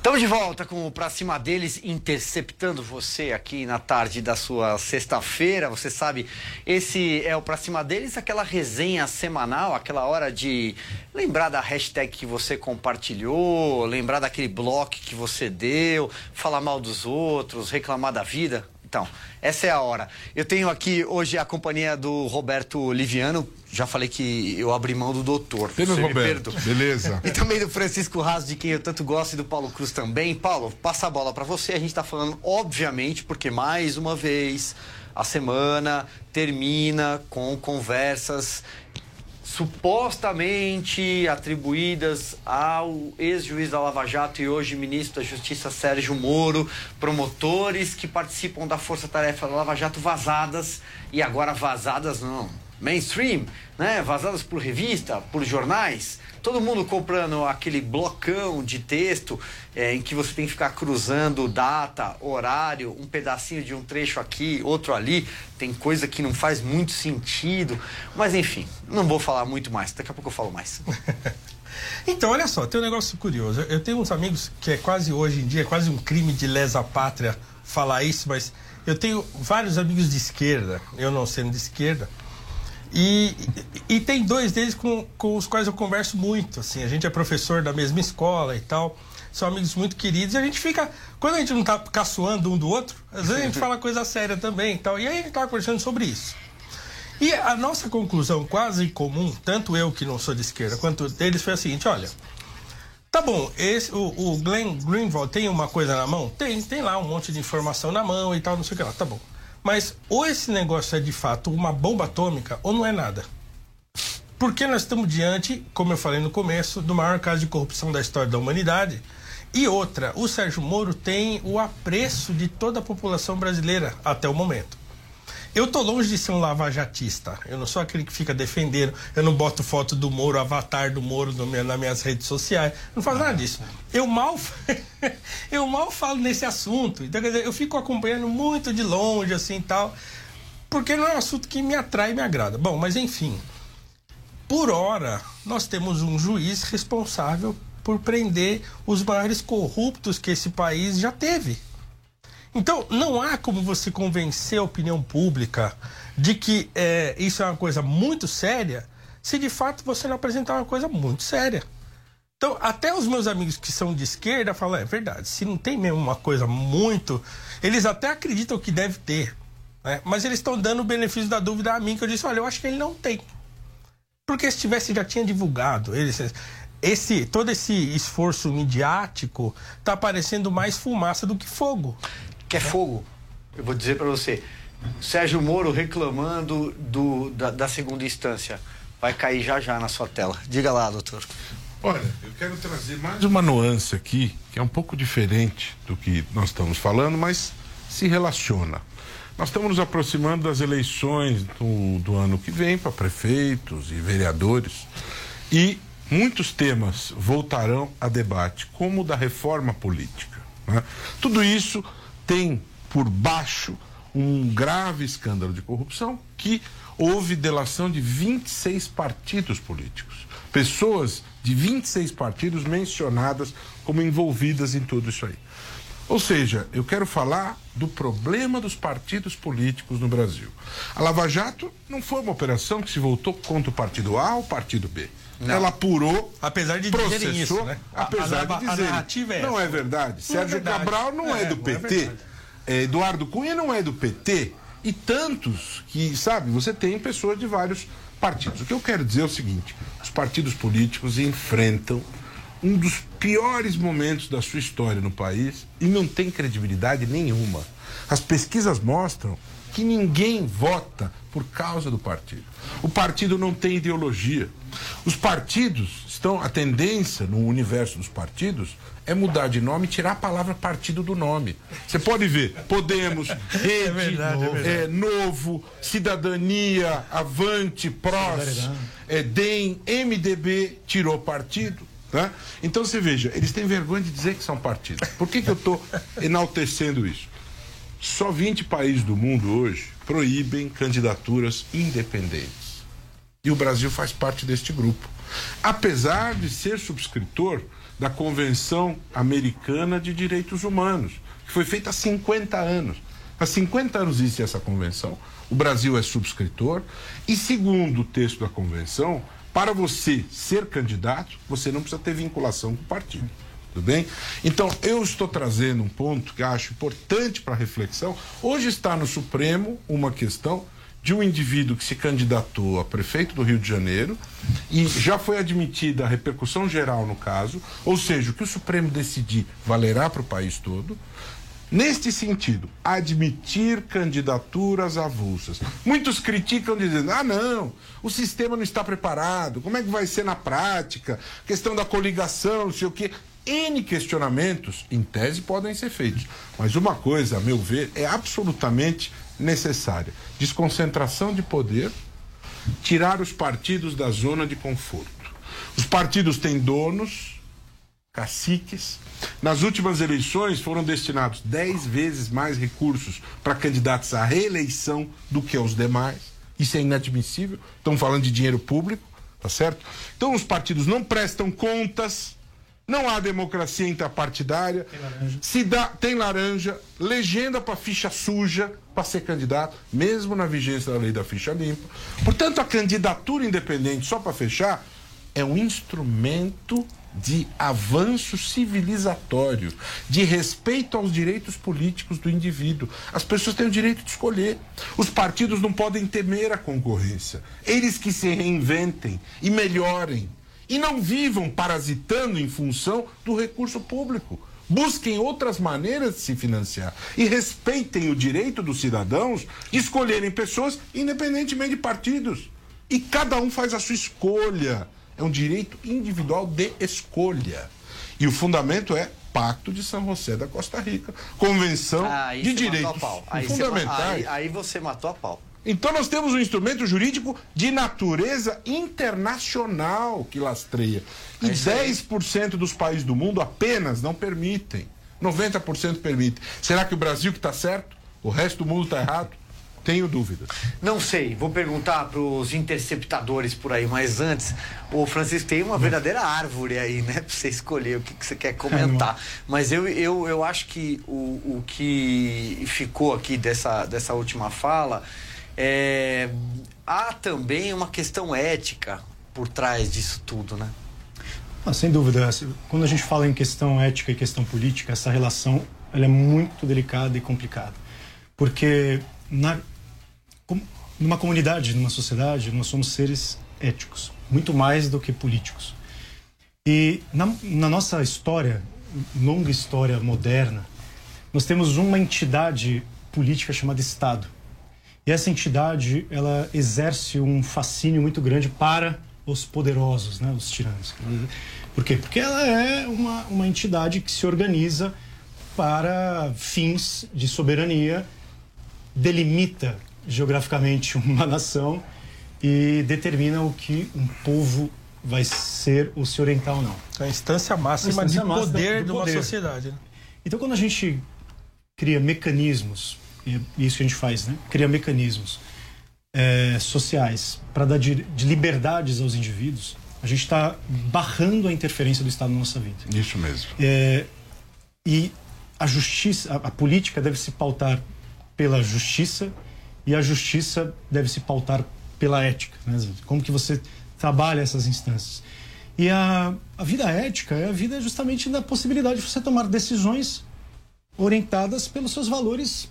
Estamos de volta com o Pra Cima deles, interceptando você aqui na tarde da sua sexta-feira. Você sabe, esse é o Pra Cima deles, aquela resenha semanal, aquela hora de lembrar da hashtag que você compartilhou, lembrar daquele bloco que você deu, falar mal dos outros, reclamar da vida. Então, essa é a hora. Eu tenho aqui hoje a companhia do Roberto Liviano. Já falei que eu abri mão do doutor. Temos, Você Roberto. Beleza. E também do Francisco Raso, de quem eu tanto gosto, e do Paulo Cruz também. Paulo, passa a bola para você. A gente está falando, obviamente, porque mais uma vez a semana termina com conversas supostamente atribuídas ao ex-juiz da Lava Jato e hoje ministro da Justiça Sérgio Moro, promotores que participam da força-tarefa da Lava Jato vazadas e agora vazadas não, mainstream, né? Vazadas por revista, por jornais. Todo mundo comprando aquele blocão de texto é, em que você tem que ficar cruzando data, horário, um pedacinho de um trecho aqui, outro ali. Tem coisa que não faz muito sentido. Mas enfim, não vou falar muito mais. Daqui a pouco eu falo mais. Então, olha só, tem um negócio curioso. Eu tenho uns amigos que é quase hoje em dia, é quase um crime de lesa pátria falar isso, mas eu tenho vários amigos de esquerda, eu não sendo de esquerda, e, e, tem dois deles com, com os quais eu converso muito, assim, a gente é professor da mesma escola e tal, são amigos muito queridos, e a gente fica, quando a gente não tá caçoando um do outro, às vezes a gente fala coisa séria também e tal, e aí a gente tava conversando sobre isso. E a nossa conclusão quase comum, tanto eu que não sou de esquerda, quanto deles, foi a seguinte: olha, tá bom, esse, o, o Glenn Greenwald tem uma coisa na mão? Tem, tem lá um monte de informação na mão e tal, não sei o que lá, tá bom. Mas ou esse negócio é de fato uma bomba atômica ou não é nada. Porque nós estamos diante, como eu falei no começo, do maior caso de corrupção da história da humanidade. E outra, o Sérgio Moro tem o apreço de toda a população brasileira até o momento. Eu tô longe de ser um lavajatista. Eu não sou aquele que fica defendendo. Eu não boto foto do Moro, avatar do Moro no meu, nas minhas redes sociais. Não faço nada disso. Eu mal, eu mal falo nesse assunto. Então, quer dizer, eu fico acompanhando muito de longe, assim e tal. Porque não é um assunto que me atrai e me agrada. Bom, mas enfim. Por hora, nós temos um juiz responsável por prender os maiores corruptos que esse país já teve. Então, não há como você convencer a opinião pública de que é, isso é uma coisa muito séria, se de fato você não apresentar uma coisa muito séria. Então, até os meus amigos que são de esquerda falam: é verdade, se não tem mesmo uma coisa muito. Eles até acreditam que deve ter, né? mas eles estão dando o benefício da dúvida a mim, que eu disse: olha, eu acho que ele não tem. Porque se tivesse, já tinha divulgado. Eles, esse, todo esse esforço midiático está parecendo mais fumaça do que fogo. Quer fogo? Eu vou dizer para você. Sérgio Moro reclamando do, da, da segunda instância. Vai cair já já na sua tela. Diga lá, doutor. Olha, eu quero trazer mais uma nuance aqui, que é um pouco diferente do que nós estamos falando, mas se relaciona. Nós estamos nos aproximando das eleições do, do ano que vem para prefeitos e vereadores e muitos temas voltarão a debate, como o da reforma política. né? Tudo isso tem por baixo um grave escândalo de corrupção que houve delação de 26 partidos políticos. Pessoas de 26 partidos mencionadas como envolvidas em tudo isso aí. Ou seja, eu quero falar do problema dos partidos políticos no Brasil. A Lava Jato não foi uma operação que se voltou contra o partido A ou o partido B. Não. Ela apurou, Apesar de processou, dizerem isso, né? A- apesar a narra- de a dizer. narrativa é não essa. é verdade. Não é Sérgio verdade. Cabral não é, É, do é PT. É, Eduardo Cunha não é do PT. E tantos que, sabe, você tem pessoas de vários partidos. O que eu quero dizer é o seguinte: os partidos políticos enfrentam um dos piores momentos da sua história no país e não tem credibilidade nenhuma. As pesquisas mostram que ninguém vota por causa do partido. O partido não tem ideologia. Os partidos estão. A tendência no universo dos partidos é mudar de nome e tirar a palavra partido do nome. Você pode ver Podemos, Rede, verdade, é verdade. é, Novo, Cidadania, Avante, PROS, é, DEM, MDB, tirou partido. Né? Então você veja, eles têm vergonha de dizer que são partidos. Por que, que eu estou enaltecendo isso? Só 20 países do mundo hoje proíbem candidaturas independentes. E o Brasil faz parte deste grupo. Apesar de ser subscritor da Convenção Americana de Direitos Humanos, que foi feita há 50 anos. Há 50 anos existe essa convenção, o Brasil é subscritor, e segundo o texto da convenção, para você ser candidato, você não precisa ter vinculação com o partido. Tudo bem? Então, eu estou trazendo um ponto que acho importante para reflexão. Hoje está no Supremo uma questão de um indivíduo que se candidatou a prefeito do Rio de Janeiro e já foi admitida a repercussão geral no caso, ou seja, o que o Supremo decidir valerá para o país todo. Neste sentido, admitir candidaturas avulsas. Muitos criticam dizendo: ah, não, o sistema não está preparado, como é que vai ser na prática? Questão da coligação, não sei o quê. N questionamentos, em tese, podem ser feitos. Mas uma coisa, a meu ver, é absolutamente necessária: desconcentração de poder, tirar os partidos da zona de conforto. Os partidos têm donos, caciques. Nas últimas eleições foram destinados 10 vezes mais recursos para candidatos à reeleição do que aos demais. Isso é inadmissível. Estamos falando de dinheiro público, tá certo? Então os partidos não prestam contas, não há democracia intrapartidária. Se dá, tem laranja, legenda para ficha suja para ser candidato, mesmo na vigência da lei da ficha limpa. Portanto, a candidatura independente, só para fechar, é um instrumento de avanço civilizatório, de respeito aos direitos políticos do indivíduo. As pessoas têm o direito de escolher. Os partidos não podem temer a concorrência. Eles que se reinventem e melhorem. E não vivam parasitando em função do recurso público. Busquem outras maneiras de se financiar e respeitem o direito dos cidadãos de escolherem pessoas independentemente de partidos. E cada um faz a sua escolha. É um direito individual de escolha. E o fundamento é Pacto de São José da Costa Rica, Convenção Aí de Direitos Fundamentais. aí, aí você matou a pau. Então nós temos um instrumento jurídico de natureza internacional que lastreia. E 10% dos países do mundo apenas não permitem. 90% permitem. Será que o Brasil que está certo? O resto do mundo está errado? Tenho dúvidas. Não sei, vou perguntar para os interceptadores por aí, mas antes, o Francisco tem uma verdadeira árvore aí, né? Para você escolher o que, que você quer comentar. Mas eu, eu, eu acho que o, o que ficou aqui dessa, dessa última fala é. Há também uma questão ética por trás disso tudo, né? Ah, sem dúvida. Quando a gente fala em questão ética e questão política, essa relação ela é muito delicada e complicada. Porque na, numa comunidade, numa sociedade, nós somos seres éticos, muito mais do que políticos. E na, na nossa história, longa história moderna, nós temos uma entidade política chamada Estado. E essa entidade, ela exerce um fascínio muito grande para os poderosos, né, os tiranos. Por quê? Porque ela é uma, uma entidade que se organiza para fins de soberania, delimita geograficamente uma nação e determina o que um povo vai ser ou se orientar ou não. É a instância máxima A instância de máxima poder do de uma poder. sociedade. né? Então, quando a gente cria mecanismos, e é isso que a gente faz, né? Cria mecanismos eh, sociais para dar de, de liberdades aos indivíduos, a gente está barrando a interferência do Estado na nossa vida. Isso mesmo. É, e a justiça, a, a política deve se pautar pela justiça e a justiça deve se pautar pela ética. Né? Como que você trabalha essas instâncias? E a, a vida ética é a vida justamente da possibilidade de você tomar decisões orientadas pelos seus valores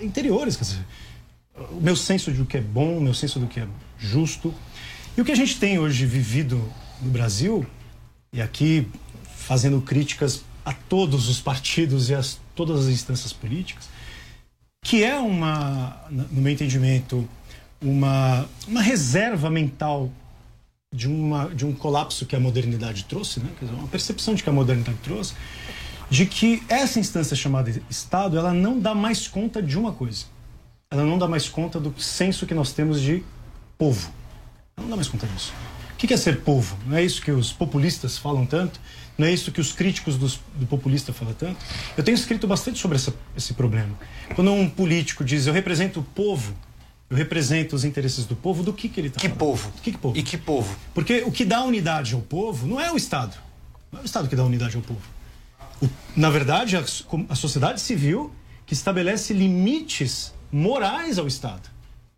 interiores, quer dizer, o meu senso de o que é bom, o meu senso do que é justo. E o que a gente tem hoje vivido no Brasil, e aqui fazendo críticas a todos os partidos e a todas as instâncias políticas, que é uma, no meu entendimento, uma, uma reserva mental de, uma, de um colapso que a modernidade trouxe, né? Quer dizer, uma percepção de que a modernidade trouxe, de que essa instância chamada Estado, ela não dá mais conta de uma coisa. Ela não dá mais conta do senso que nós temos de povo. Ela não dá mais conta disso. O que é ser povo? Não é isso que os populistas falam tanto? Não é isso que os críticos dos, do populista falam tanto? Eu tenho escrito bastante sobre essa, esse problema. Quando um político diz eu represento o povo, eu represento os interesses do povo, do que, que ele está Que falando? povo? Que, que povo? E que povo? Porque o que dá unidade ao povo não é o Estado. Não é o Estado que dá unidade ao povo. Na verdade, a, a sociedade civil que estabelece limites morais ao Estado.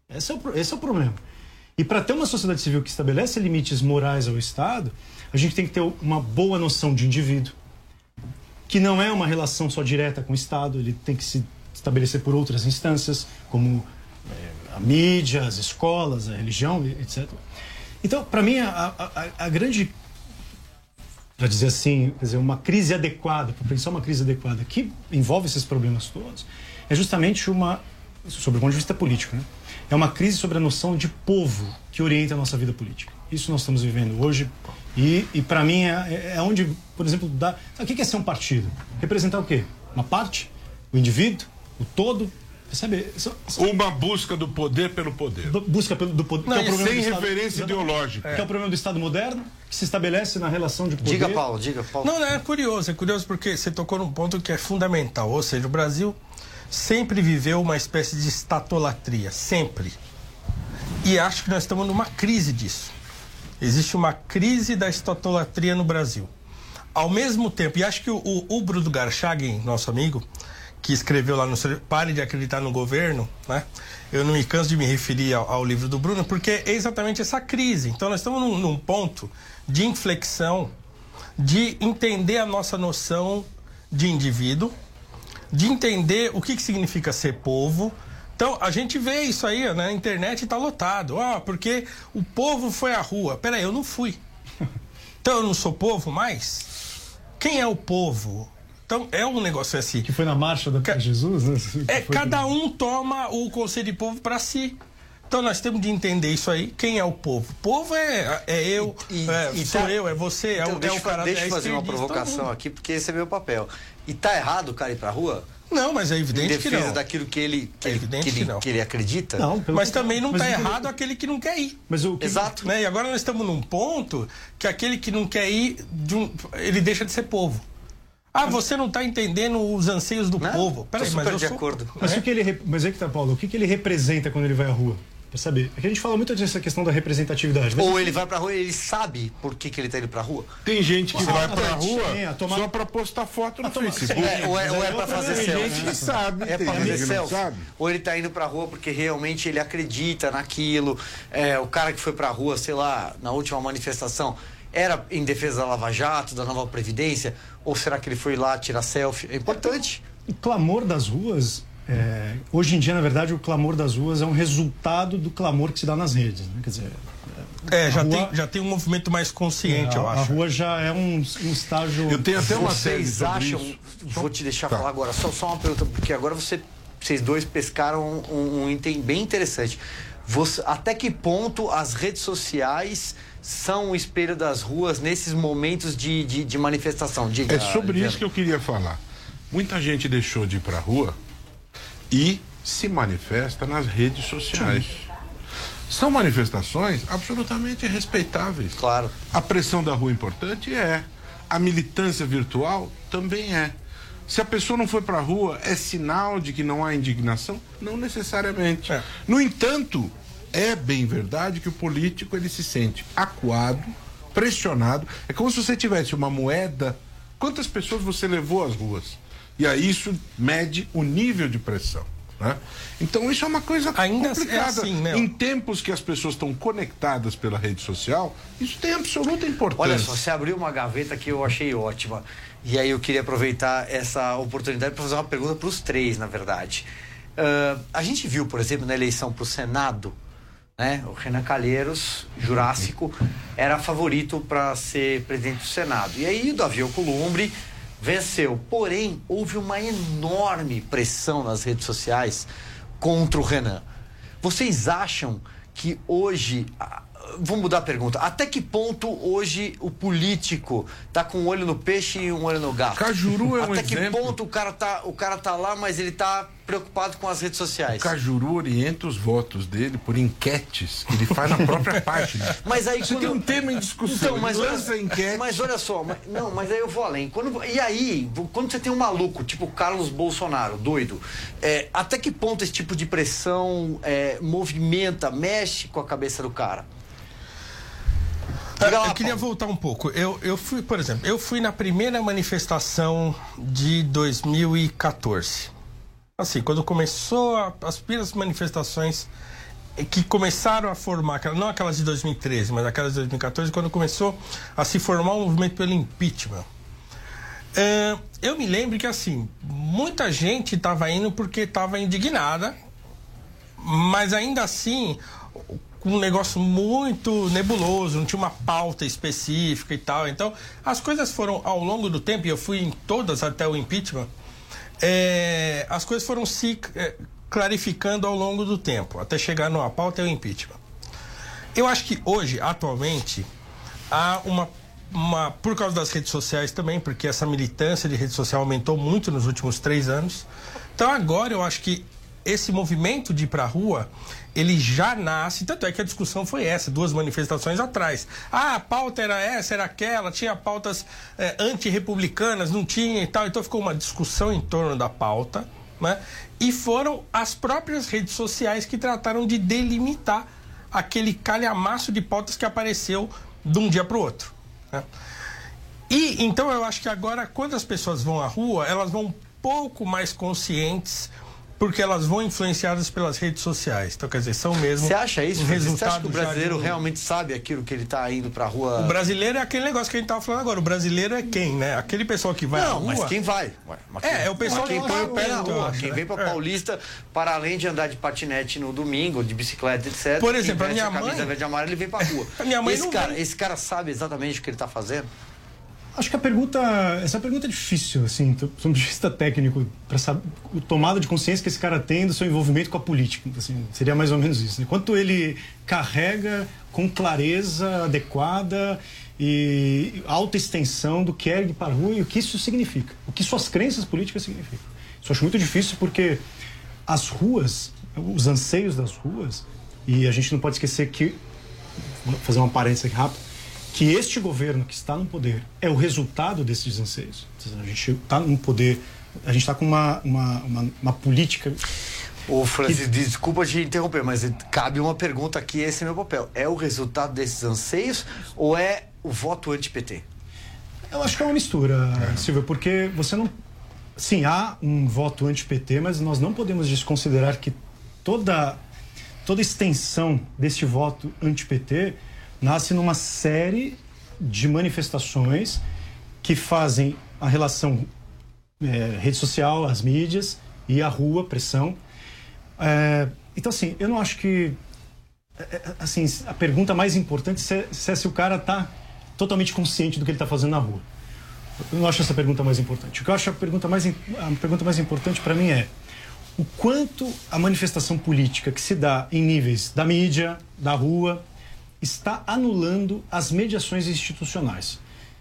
Esse é o, esse é o problema. E para ter uma sociedade civil que estabelece limites morais ao Estado, a gente tem que ter uma boa noção de indivíduo, que não é uma relação só direta com o Estado, ele tem que se estabelecer por outras instâncias, como eh, a mídia, as escolas, a religião, etc. Então, para mim, a- a- a grande, para dizer assim, quer dizer, uma crise adequada, para pensar uma crise adequada que envolve esses problemas todos, é justamente uma, sobre o ponto de vista político, né? é uma crise sobre a noção de povo que orienta a nossa vida política. Isso nós estamos vivendo hoje e, e para mim, é, é onde, por exemplo, dá... O que é ser um partido? Representar o quê? Uma parte? O indivíduo? O todo? Só- só- Uma busca do poder pelo poder. do- busca pelo do poder. Não, que é o problema sem do Estado- referência Exatamente. ideológica. Que é o problema do Estado moderno, que se estabelece na relação de poder. Diga, Paulo, diga, Paulo. Não, não, é curioso, é curioso porque você tocou num ponto que é fundamental. Ou seja, o Brasil sempre viveu uma espécie de estatolatria, sempre. E acho que nós estamos numa crise disso. Existe uma crise da estatolatria no Brasil. Ao mesmo tempo, e acho que o, o, o Bruno Garchagen, nosso amigo, que escreveu lá no Pare de Acreditar no Governo, né? Eu não me canso de me referir ao, ao livro do Bruno, porque é exatamente essa crise. Então, nós estamos num, num ponto de inflexão de entender a nossa noção de indivíduo, de entender o que, que significa ser povo. Então, a gente vê isso aí ó, na internet está lotado. Ah, porque o povo foi à rua. Peraí, eu não fui. Então eu não sou povo mais? Quem é o povo? Então é um negócio assim. Que foi na marcha da Jesus? Né? É, Foi- cada um toma o conselho de povo para si. Então nós temos de entender isso aí. Quem é o povo? Povo é, é eu, é, e sou tá- eu, é você, é, Então, o, é deixa o eu fa- cara deixa é eu fazer uma provocação aqui, porque esse é meu papel. E tá errado o cara ir pra rua? Não, mas é Em evidente que defesa não. daquilo que ele, que, É ele, evidente que, ele, que não. que ele acredita? Não, pelo Mas contrário. também não está o que- errado aquele que não quer ir. Mas o que... Exato. Né? E agora nós estamos num ponto que aquele que não quer ir, de um- ele deixa de ser povo. Ah, você não está entendendo os anseios do Não, povo. Peraí, mas super eu de sou- acordo. Mas né? o que ele, mas é que tá, Paulo, o que, que ele representa quando ele vai à rua? Pra saber. É que a gente fala muito dessa questão da representatividade. Mas Ou ele vai pra rua e ele sabe por que, que ele tá indo pra rua? Tem gente que Ah, vai pra ah, rua a tomar- só pra postar foto no A tomar- Facebook. É, ou é, ou é pra outra fazer Tem selfie? gente que sabe, É tem pra gente fazer selfie? Ou ele tá indo pra rua porque realmente ele acredita naquilo? É, o cara que foi pra rua, sei lá, na última manifestação, era em defesa da Lava Jato, da nova Previdência? Ou será que ele foi lá tirar selfie? É importante. o clamor das ruas, é, hoje em dia, na verdade, o clamor das ruas é um resultado do clamor que se dá nas redes. Né? Quer dizer, É, já, a rua- tem, já tem um movimento mais consciente, a, eu a acho. rua já é um, um estágio. Eu tenho até uma série Vocês sobre acham. isso. Vou te deixar Tá. falar agora, só, só uma pergunta, porque agora você, vocês dois pescaram um, um item bem interessante. Você- até que ponto as redes sociais são o espelho das ruas nesses momentos de, de, de manifestação? Diga, É sobre Adriano. isso que eu queria falar. muita gente deixou de ir para a rua e se manifesta nas redes sociais. São manifestações absolutamente respeitáveis. Claro. A pressão da rua é importante é. A militância virtual também é. Se a pessoa não foi para a rua, é sinal de que não há indignação? Não necessariamente. No entanto, é bem verdade que o político ele se sente acuado, pressionado. É como se você tivesse uma moeda. Quantas pessoas você levou às ruas? E aí isso mede o nível de pressão. Né? Então isso é uma coisa Ainda é complicada. assim, né? Em tempos que as pessoas estão conectadas pela rede social, isso tem absoluta importância. Olha só, você abriu uma gaveta que eu achei ótima. E aí eu queria aproveitar essa oportunidade para fazer uma pergunta para os três, na verdade. Ah, a gente viu, por exemplo, na eleição para o Senado, né, o Renan Calheiros, Jurássico, era favorito para ser presidente do Senado. E aí o Davi Alcolumbre venceu. Porém, houve uma enorme pressão nas redes sociais contra o Renan. Vocês acham que hoje. Vamos mudar a pergunta. Até que ponto hoje o político tá com um olho no peixe e um olho no gato? Cajuru é um Até que exemplo. ponto o cara, tá, o cara tá lá, mas ele tá preocupado com as redes sociais? O Cajuru orienta os votos dele por enquetes que ele faz na própria página. Mas aí Você quando... tem um tema em discussão, Então, mas, ele olha, lança enquete. mas olha só, mas- não, mas aí eu vou além. Quando, e aí, quando você tem um maluco, tipo Carlos Bolsonaro, doido, é, até que ponto esse tipo de pressão é, movimenta, mexe com a cabeça do cara? Lá, eu queria voltar um pouco. Eu, eu fui, por exemplo, eu fui na primeira manifestação de 2014. Assim, quando começou a- as primeiras manifestações que começaram a formar, não aquelas de 2013, mas aquelas de 2014, quando começou a se formar um movimento pelo impeachment. É, eu me lembro que assim, muita gente estava indo porque estava indignada, mas ainda assim um negócio muito nebuloso, não tinha uma pauta específica e tal. Então, as coisas foram ao longo do tempo, e eu fui em todas até o impeachment, é, as coisas foram se é, clarificando ao longo do tempo, até chegar numa pauta e o impeachment. Eu acho que hoje, atualmente, há uma, uma. Por causa das redes sociais também, porque essa militância de rede social aumentou muito nos últimos três anos. Então agora eu acho que esse movimento de ir pra rua, ele já nasce, tanto é que a discussão foi essa, duas manifestações atrás. Ah, a pauta era essa, era aquela, tinha pautas eh, antirrepublicanas, não tinha e tal. Então ficou uma discussão em torno da pauta, né? E foram as próprias redes sociais que trataram de delimitar aquele calhamaço de pautas que apareceu de um dia para o outro. né? E então eu acho que agora, quando as pessoas vão à rua, elas vão um pouco mais conscientes, porque elas vão influenciadas pelas redes sociais. Então, quer dizer, são mesmo. Você acha isso? um? Você resultado acha que o brasileiro de realmente sabe aquilo que ele tá indo pra rua? O brasileiro é aquele negócio que a gente tava falando agora. O brasileiro é quem, né? Aquele pessoal que vai à Não, rua. mas quem vai? Ué, mas É, quem- é o pessoal mas quem que põe vai o pé na rua. acho, Quem né? vem pra É. Paulista, para além de andar de patinete no domingo, de bicicleta, etc. Por exemplo, a minha camisa mãe- verde e amarela, ele vem pra rua. A minha mãe esse não cara, vem. esse cara sabe exatamente o que ele tá fazendo? Acho que a pergunta, essa pergunta é difícil, assim, do ponto de vista técnico, para saber a tomada de consciência que esse cara tem do seu envolvimento com a política. Assim, seria mais ou menos isso. Né? Quanto ele carrega com clareza adequada e alta extensão do que é a rua e o que isso significa, o que suas crenças políticas significam. Isso eu acho muito difícil porque as ruas, os anseios das ruas, e a gente não pode esquecer que vou fazer uma parênteses aqui rápido, que este governo que está no poder é o resultado desses anseios. A gente está no poder, a gente está com uma, uma, uma, uma política. Ô, Francis, desculpa te interromper, mas cabe uma pergunta aqui, esse é meu papel. É o resultado desses anseios ou é o voto anti-PT? Eu acho que é uma mistura, Silvia, porque você não. Sim, há um voto anti-PT, mas nós não podemos desconsiderar que toda, toda extensão deste voto anti-PT nasce numa série de manifestações que fazem a relação é, rede social, as mídias e a rua, pressão. É, então, assim, eu não acho que. é, é, Assim, a pergunta mais importante é se, se o cara está totalmente consciente do que ele está fazendo na rua. Eu não acho essa pergunta mais importante. O que eu acho a pergunta mais, a pergunta mais importante para mim é o quanto a manifestação política que se dá em níveis da mídia, da rua, está anulando as mediações institucionais.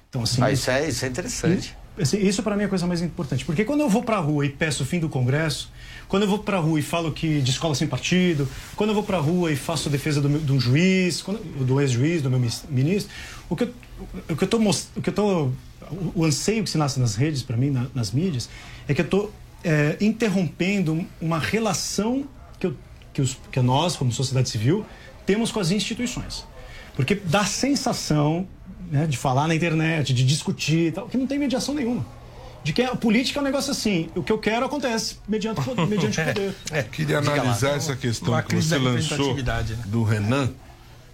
Então, assim, Ah, isso é, isso é interessante. assim, isso para mim é a coisa mais importante. Porque quando eu vou para a rua e peço o fim do Congresso, quando eu vou para a rua e falo que de escola sem partido, quando eu vou para a rua e faço defesa do, meu, de um juiz, quando, do ex-juiz, do meu ministro, o que eu, o que eu tô most- o que eu tô o, anseio que se nasce nas redes para mim, na- nas mídias, é que eu tô é, interrompendo uma relação que, eu, que, os, que nós, como sociedade civil, temos com as instituições. Porque dá a sensação né, de falar na internet, de discutir e tal, que não tem mediação nenhuma. De que a política é um negócio assim, o que eu quero acontece mediante, o- mediante o poder. É, queria Diga lá. analisar essa questão Uma que você lançou né? do Renan.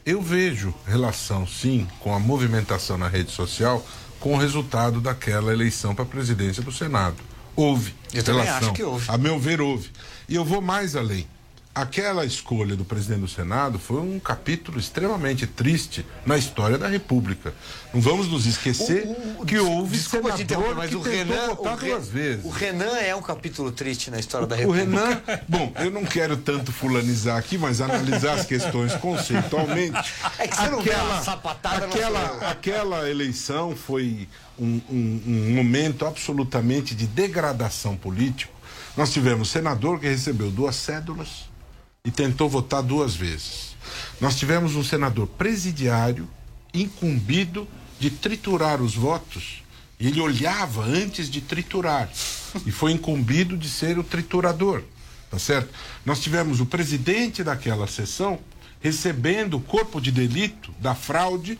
Eu vejo relação, sim, com a movimentação na rede social com o resultado daquela eleição para a presidência do Senado. Houve Eu também relação. acho que houve. A meu ver, houve. E eu vou mais além. Aquela escolha do presidente do Senado foi um capítulo extremamente triste na história da República. Não vamos nos esquecer que houve Desculpa te interromper, senador mas que o Renan, votar o, Re- duas vezes. o Renan é um capítulo triste na história da O República. Renan, bom, eu não quero tanto fulanizar aqui, mas analisar as questões conceitualmente. É que você não vê uma sapatada, aquela, aquela eleição foi um, um- um momento absolutamente de degradação político. Nós tivemos senador que recebeu duas cédulas e tentou votar duas vezes. Nós tivemos um senador presidiário incumbido de triturar os votos. E ele olhava antes de triturar. E foi incumbido de ser o triturador. Tá certo? Nós tivemos o presidente daquela sessão recebendo o corpo de delito da fraude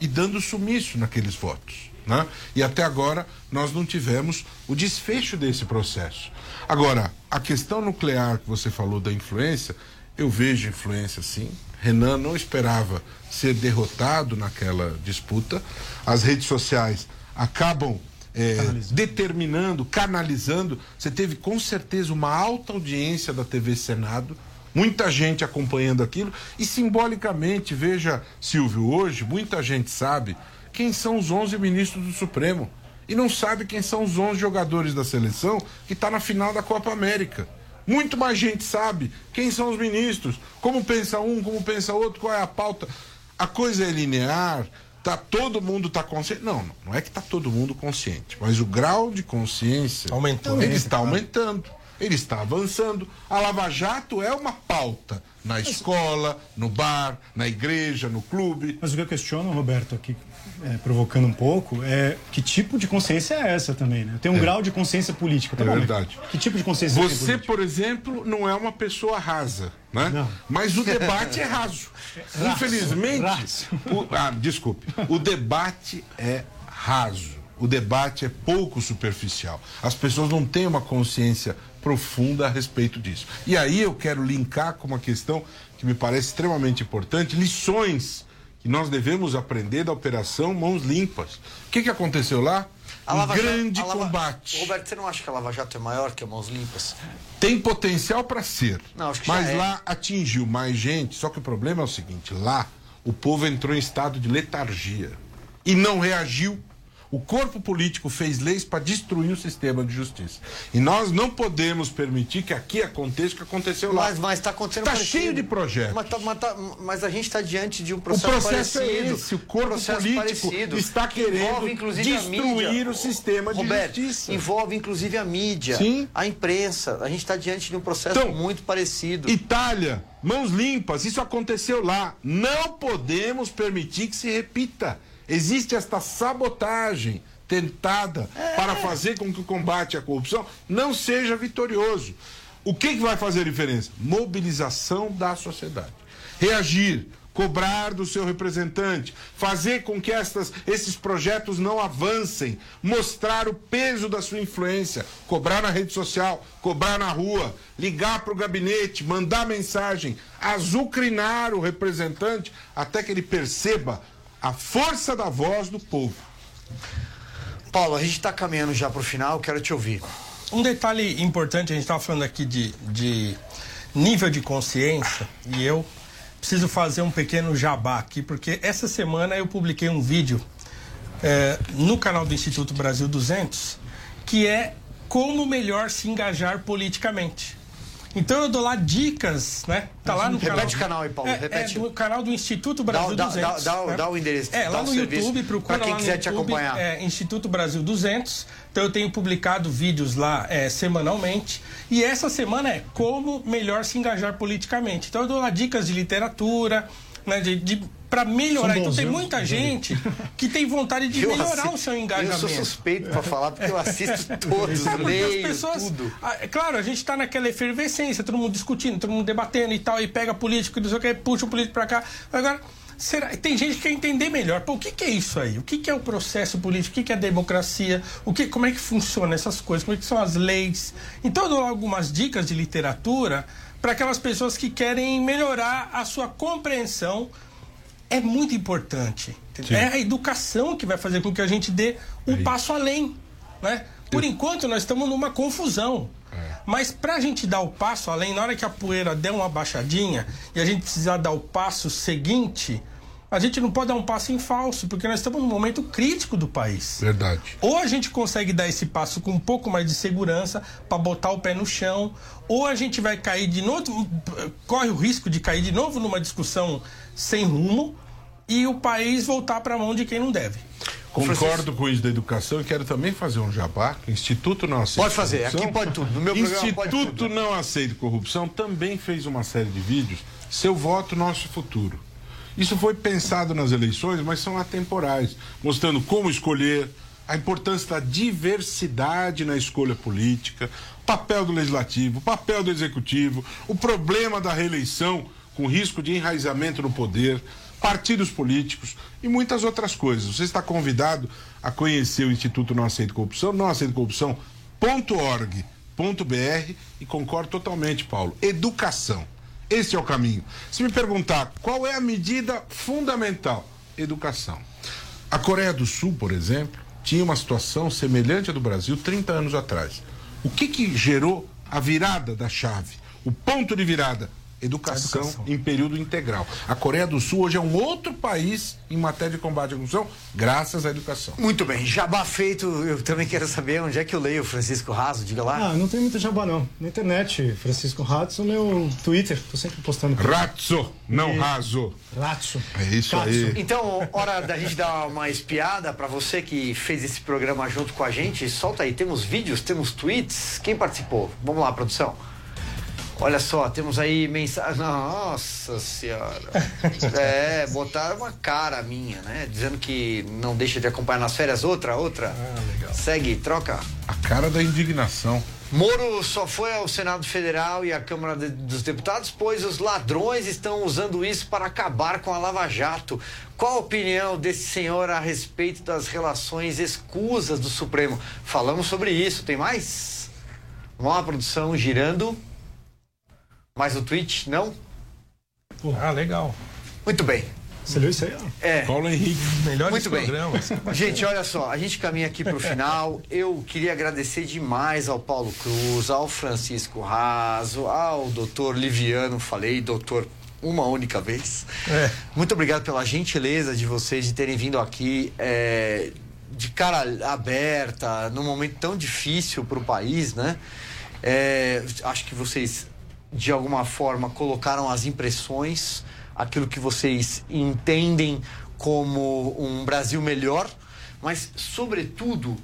e dando sumiço naqueles votos. Né? E até agora nós não tivemos o desfecho desse processo. Agora, a questão nuclear que você falou da influência, eu vejo influência sim. Renan não esperava ser derrotado naquela disputa. As redes sociais acabam é, determinando, canalizando. Você teve com certeza uma alta audiência da TV Senado, muita gente acompanhando aquilo. E simbolicamente, veja, Silvio, hoje muita gente sabe quem são os 11 ministros do Supremo. E não sabe quem são os 11 jogadores da seleção que está na final da Copa América. Muito mais gente sabe quem são os ministros, como pensa um, como pensa outro, qual é a pauta. A coisa é linear, tá, todo mundo está consciente. Não, não, é que está todo mundo consciente, mas o grau de consciência Aumentou. ele está aumentando, ele está avançando. A Lava Jato é uma pauta na escola, no bar, na igreja, no clube. Mas o que eu questiono, Roberto, aqui é, provocando um pouco, é que tipo de consciência é essa também, né? Tem um É. grau de consciência política, tá É bom, mas verdade. Que tipo de consciência Você, por exemplo, não é uma pessoa rasa, né? Mas o debate é raso. Raso, Infelizmente, raso. o- ah, desculpe, o debate é raso. O debate é pouco superficial. As pessoas não têm uma consciência profunda a respeito disso. E aí eu quero linkar com uma questão que me parece extremamente importante, lições que nós devemos aprender da operação Mãos Limpas. O que, que aconteceu lá? Um Jato- grande a Lava- combate. Roberto, você não acha que a Lava Jato é maior que a Mãos Limpas? Tem potencial para ser. Não, mas é. lá atingiu mais gente. Só que o problema é o seguinte: lá o povo entrou em estado de letargia e não reagiu. O corpo político fez leis para destruir o sistema de justiça. E nós não podemos permitir que aqui aconteça o que aconteceu lá. Mas está acontecendo Tá parecido. cheio de projetos. Mas, tá- mas tá- mas a gente está diante de um O processo, processo é parecido. esse, o corpo processo político parecido, está que querendo envolve, inclusive, destruir o sistema de Roberto, justiça. Envolve inclusive a mídia, Sim. a imprensa. A gente está diante de um processo Então, muito parecido. Itália, mãos limpas, isso aconteceu lá. Não podemos permitir que se repita. Existe esta sabotagem tentada para fazer com que o combate à corrupção não seja vitorioso. O que, que vai fazer a diferença? Mobilização da sociedade. Reagir, cobrar do seu representante, fazer com que estas, esses projetos não avancem, mostrar o peso da sua influência, cobrar na rede social, cobrar na rua, ligar para o gabinete, mandar mensagem, azucrinar o representante até que ele perceba a força da voz do povo. Paulo, a gente está caminhando já para o final, quero te ouvir. Um detalhe importante, a gente estava falando aqui de, de nível de consciência e eu preciso fazer um pequeno jabá aqui, porque essa semana eu publiquei um vídeo eh, no canal do Instituto Brasil 200 que é como melhor se engajar politicamente. Então eu dou lá dicas, né? Tá lá no Repete o canal aí, Paulo, É, repete. É do canal do Instituto Brasil Dá- dá- 200. dá- dá o- né? dá o endereço, É, lá no serviço YouTube, procura pra quem lá quiser te YouTube, acompanhar. É, Instituto Brasil 200. Então eu tenho publicado vídeos lá é, semanalmente. E essa semana é como melhor se engajar politicamente. Então eu dou lá dicas de literatura, né? De, de, para melhorar. Então tem muita gente que tem vontade de Eu melhorar assi- o seu Eu engajamento. sou suspeito pra falar, porque eu assisto todos, É, leio as pessoas, tudo. Ah, é claro, a gente está naquela efervescência, todo mundo discutindo, todo mundo debatendo e tal, e pega político e não sei o que, puxa o político pra cá. Agora, será, tem gente que quer entender melhor. Pô, o que, que é isso aí? O que, que é o processo político? O que, que é a democracia? O que, como é que funciona essas coisas? Como é que são as leis? Então, eu dou algumas dicas de literatura para aquelas pessoas que querem melhorar a sua compreensão é muito importante. É a educação que vai fazer com que a gente dê um passo além. Né? Por enquanto, nós estamos numa confusão. Mas para a gente dar o passo além, na hora que a poeira der uma baixadinha e a gente precisar dar o passo seguinte, a gente não pode dar um passo em falso, porque nós estamos num momento crítico do país. Verdade. Ou a gente consegue dar esse passo com um pouco mais de segurança para botar o pé no chão, ou a gente vai cair de novo, corre o risco de cair de novo numa discussão sem rumo e o país voltar para a mão de quem não deve. Concordo com isso da educação e quero também fazer um jabá. o Instituto Não Aceita Pode fazer, Corrupção. aqui pode tudo. No meu Instituto pode tudo. Não Aceita Corrupção também fez uma série de vídeos. Seu voto, nosso futuro. Isso foi pensado nas eleições, mas são atemporais, mostrando como escolher, a importância da diversidade na escolha política, papel do legislativo, papel do executivo, o problema da reeleição com risco de enraizamento no poder, partidos políticos e muitas outras coisas. Você está convidado a conhecer o Instituto Não Aceita Corrupção, não aceita corrupção.org.br e concordo totalmente, Paulo. Educação. Esse é o caminho. Se me perguntar qual é a medida fundamental, educação. A Coreia do Sul, por exemplo, tinha uma situação semelhante à do Brasil 30 anos atrás. O que, que gerou a virada da chave? O ponto de virada? Educação, Educação. em período integral. A Coreia do Sul hoje é um outro país em matéria de combate à corrupção, graças à educação. Muito bem, jabá feito. Eu também quero saber onde é que eu leio o Francisco Raso, diga lá. Ah, não tem muita jabá não. Na internet, Francisco Ratso, meu Twitter, tô sempre postando. Ratso, não E- raso. Ratso. É isso Ratso. aí. Então, hora da gente dar uma espiada pra você que fez esse programa junto com a gente. Solta aí, temos vídeos, temos tweets. Quem participou? Vamos lá, produção. Olha só, temos aí mensagem. Nossa senhora. É, botaram uma cara minha, né? Dizendo que não deixa de acompanhar nas férias. Outra, outra. Segue, troca. A cara da indignação. Moro só foi ao Senado Federal e à Câmara de- dos Deputados, pois os ladrões estão usando isso para acabar com a Lava Jato. Qual a opinião desse senhor a respeito das relações escusas do Supremo? Falamos sobre isso. Tem mais? Vamos lá, produção, girando. Mais o tweet? Não? Ah, legal. Muito bem. Você leu isso aí? ó? É. Paulo Henrique. Melhores Muito bem. programas. Gente, olha só, a gente caminha aqui para o final. Eu queria agradecer demais ao Paulo Cruz, ao Francisco Raso, ao doutor Liviano, falei, doutor uma única vez. É. Muito obrigado pela gentileza de vocês de terem vindo aqui é, de cara aberta, num momento tão difícil para o país, né? É, acho que vocês, de alguma forma, colocaram as impressões, aquilo que vocês entendem como um Brasil melhor, mas, sobretudo,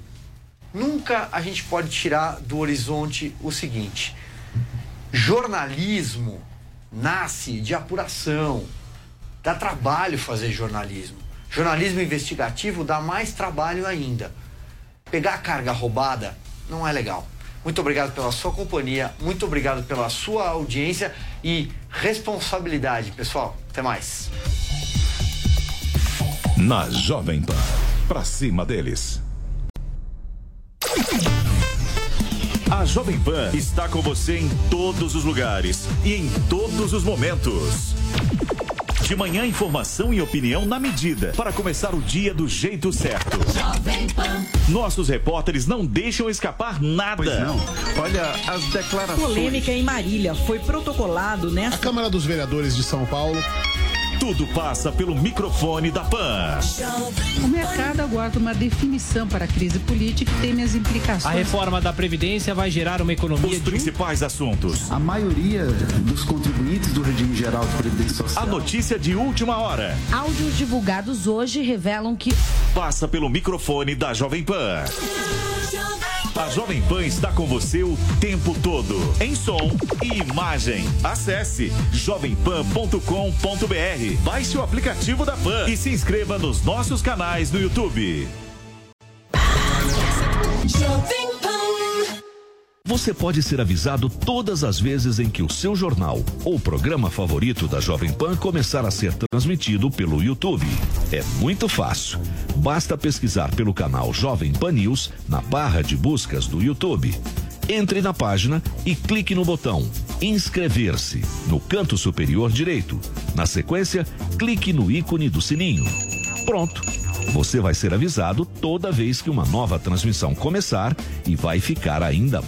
nunca a gente pode tirar do horizonte o seguinte: jornalismo nasce de apuração, dá trabalho fazer jornalismo. Jornalismo investigativo dá mais trabalho ainda. Pegar carga roubada não é legal. Muito obrigado pela sua companhia, muito obrigado pela sua audiência e responsabilidade, pessoal. Até mais. Na Jovem Pan. Pra cima deles. A Jovem Pan está com você em todos os lugares e em todos os momentos. De manhã, informação e opinião na medida para começar o dia do jeito certo. Nossos repórteres não deixam escapar nada. Pois não. Olha as declarações. Polêmica em Marília foi protocolado A nesta Câmara dos Vereadores de São Paulo Tudo passa pelo microfone da Pan. O mercado aguarda uma definição para a crise política e tem as implicações. A reforma da Previdência vai gerar uma economia. Os principais assuntos. A maioria dos contribuintes do regime geral de previdência social. A notícia de última hora. Áudios divulgados hoje revelam que. Passa pelo microfone da Jovem Pan. A Jovem Pan está com você o tempo todo, em som e imagem. Acesse jovempan.com.br, baixe o aplicativo da Pan e se inscreva nos nossos canais no YouTube. Jovem. Você pode ser avisado todas as vezes em que o seu jornal ou programa favorito da Jovem Pan começar a ser transmitido pelo YouTube. É muito fácil. Basta pesquisar pelo canal Jovem Pan News na barra de buscas do YouTube. Entre na página e clique no botão Inscrever-se no canto superior direito. Na sequência, clique no ícone do sininho. Pronto! Você vai ser avisado toda vez que uma nova transmissão começar e vai ficar ainda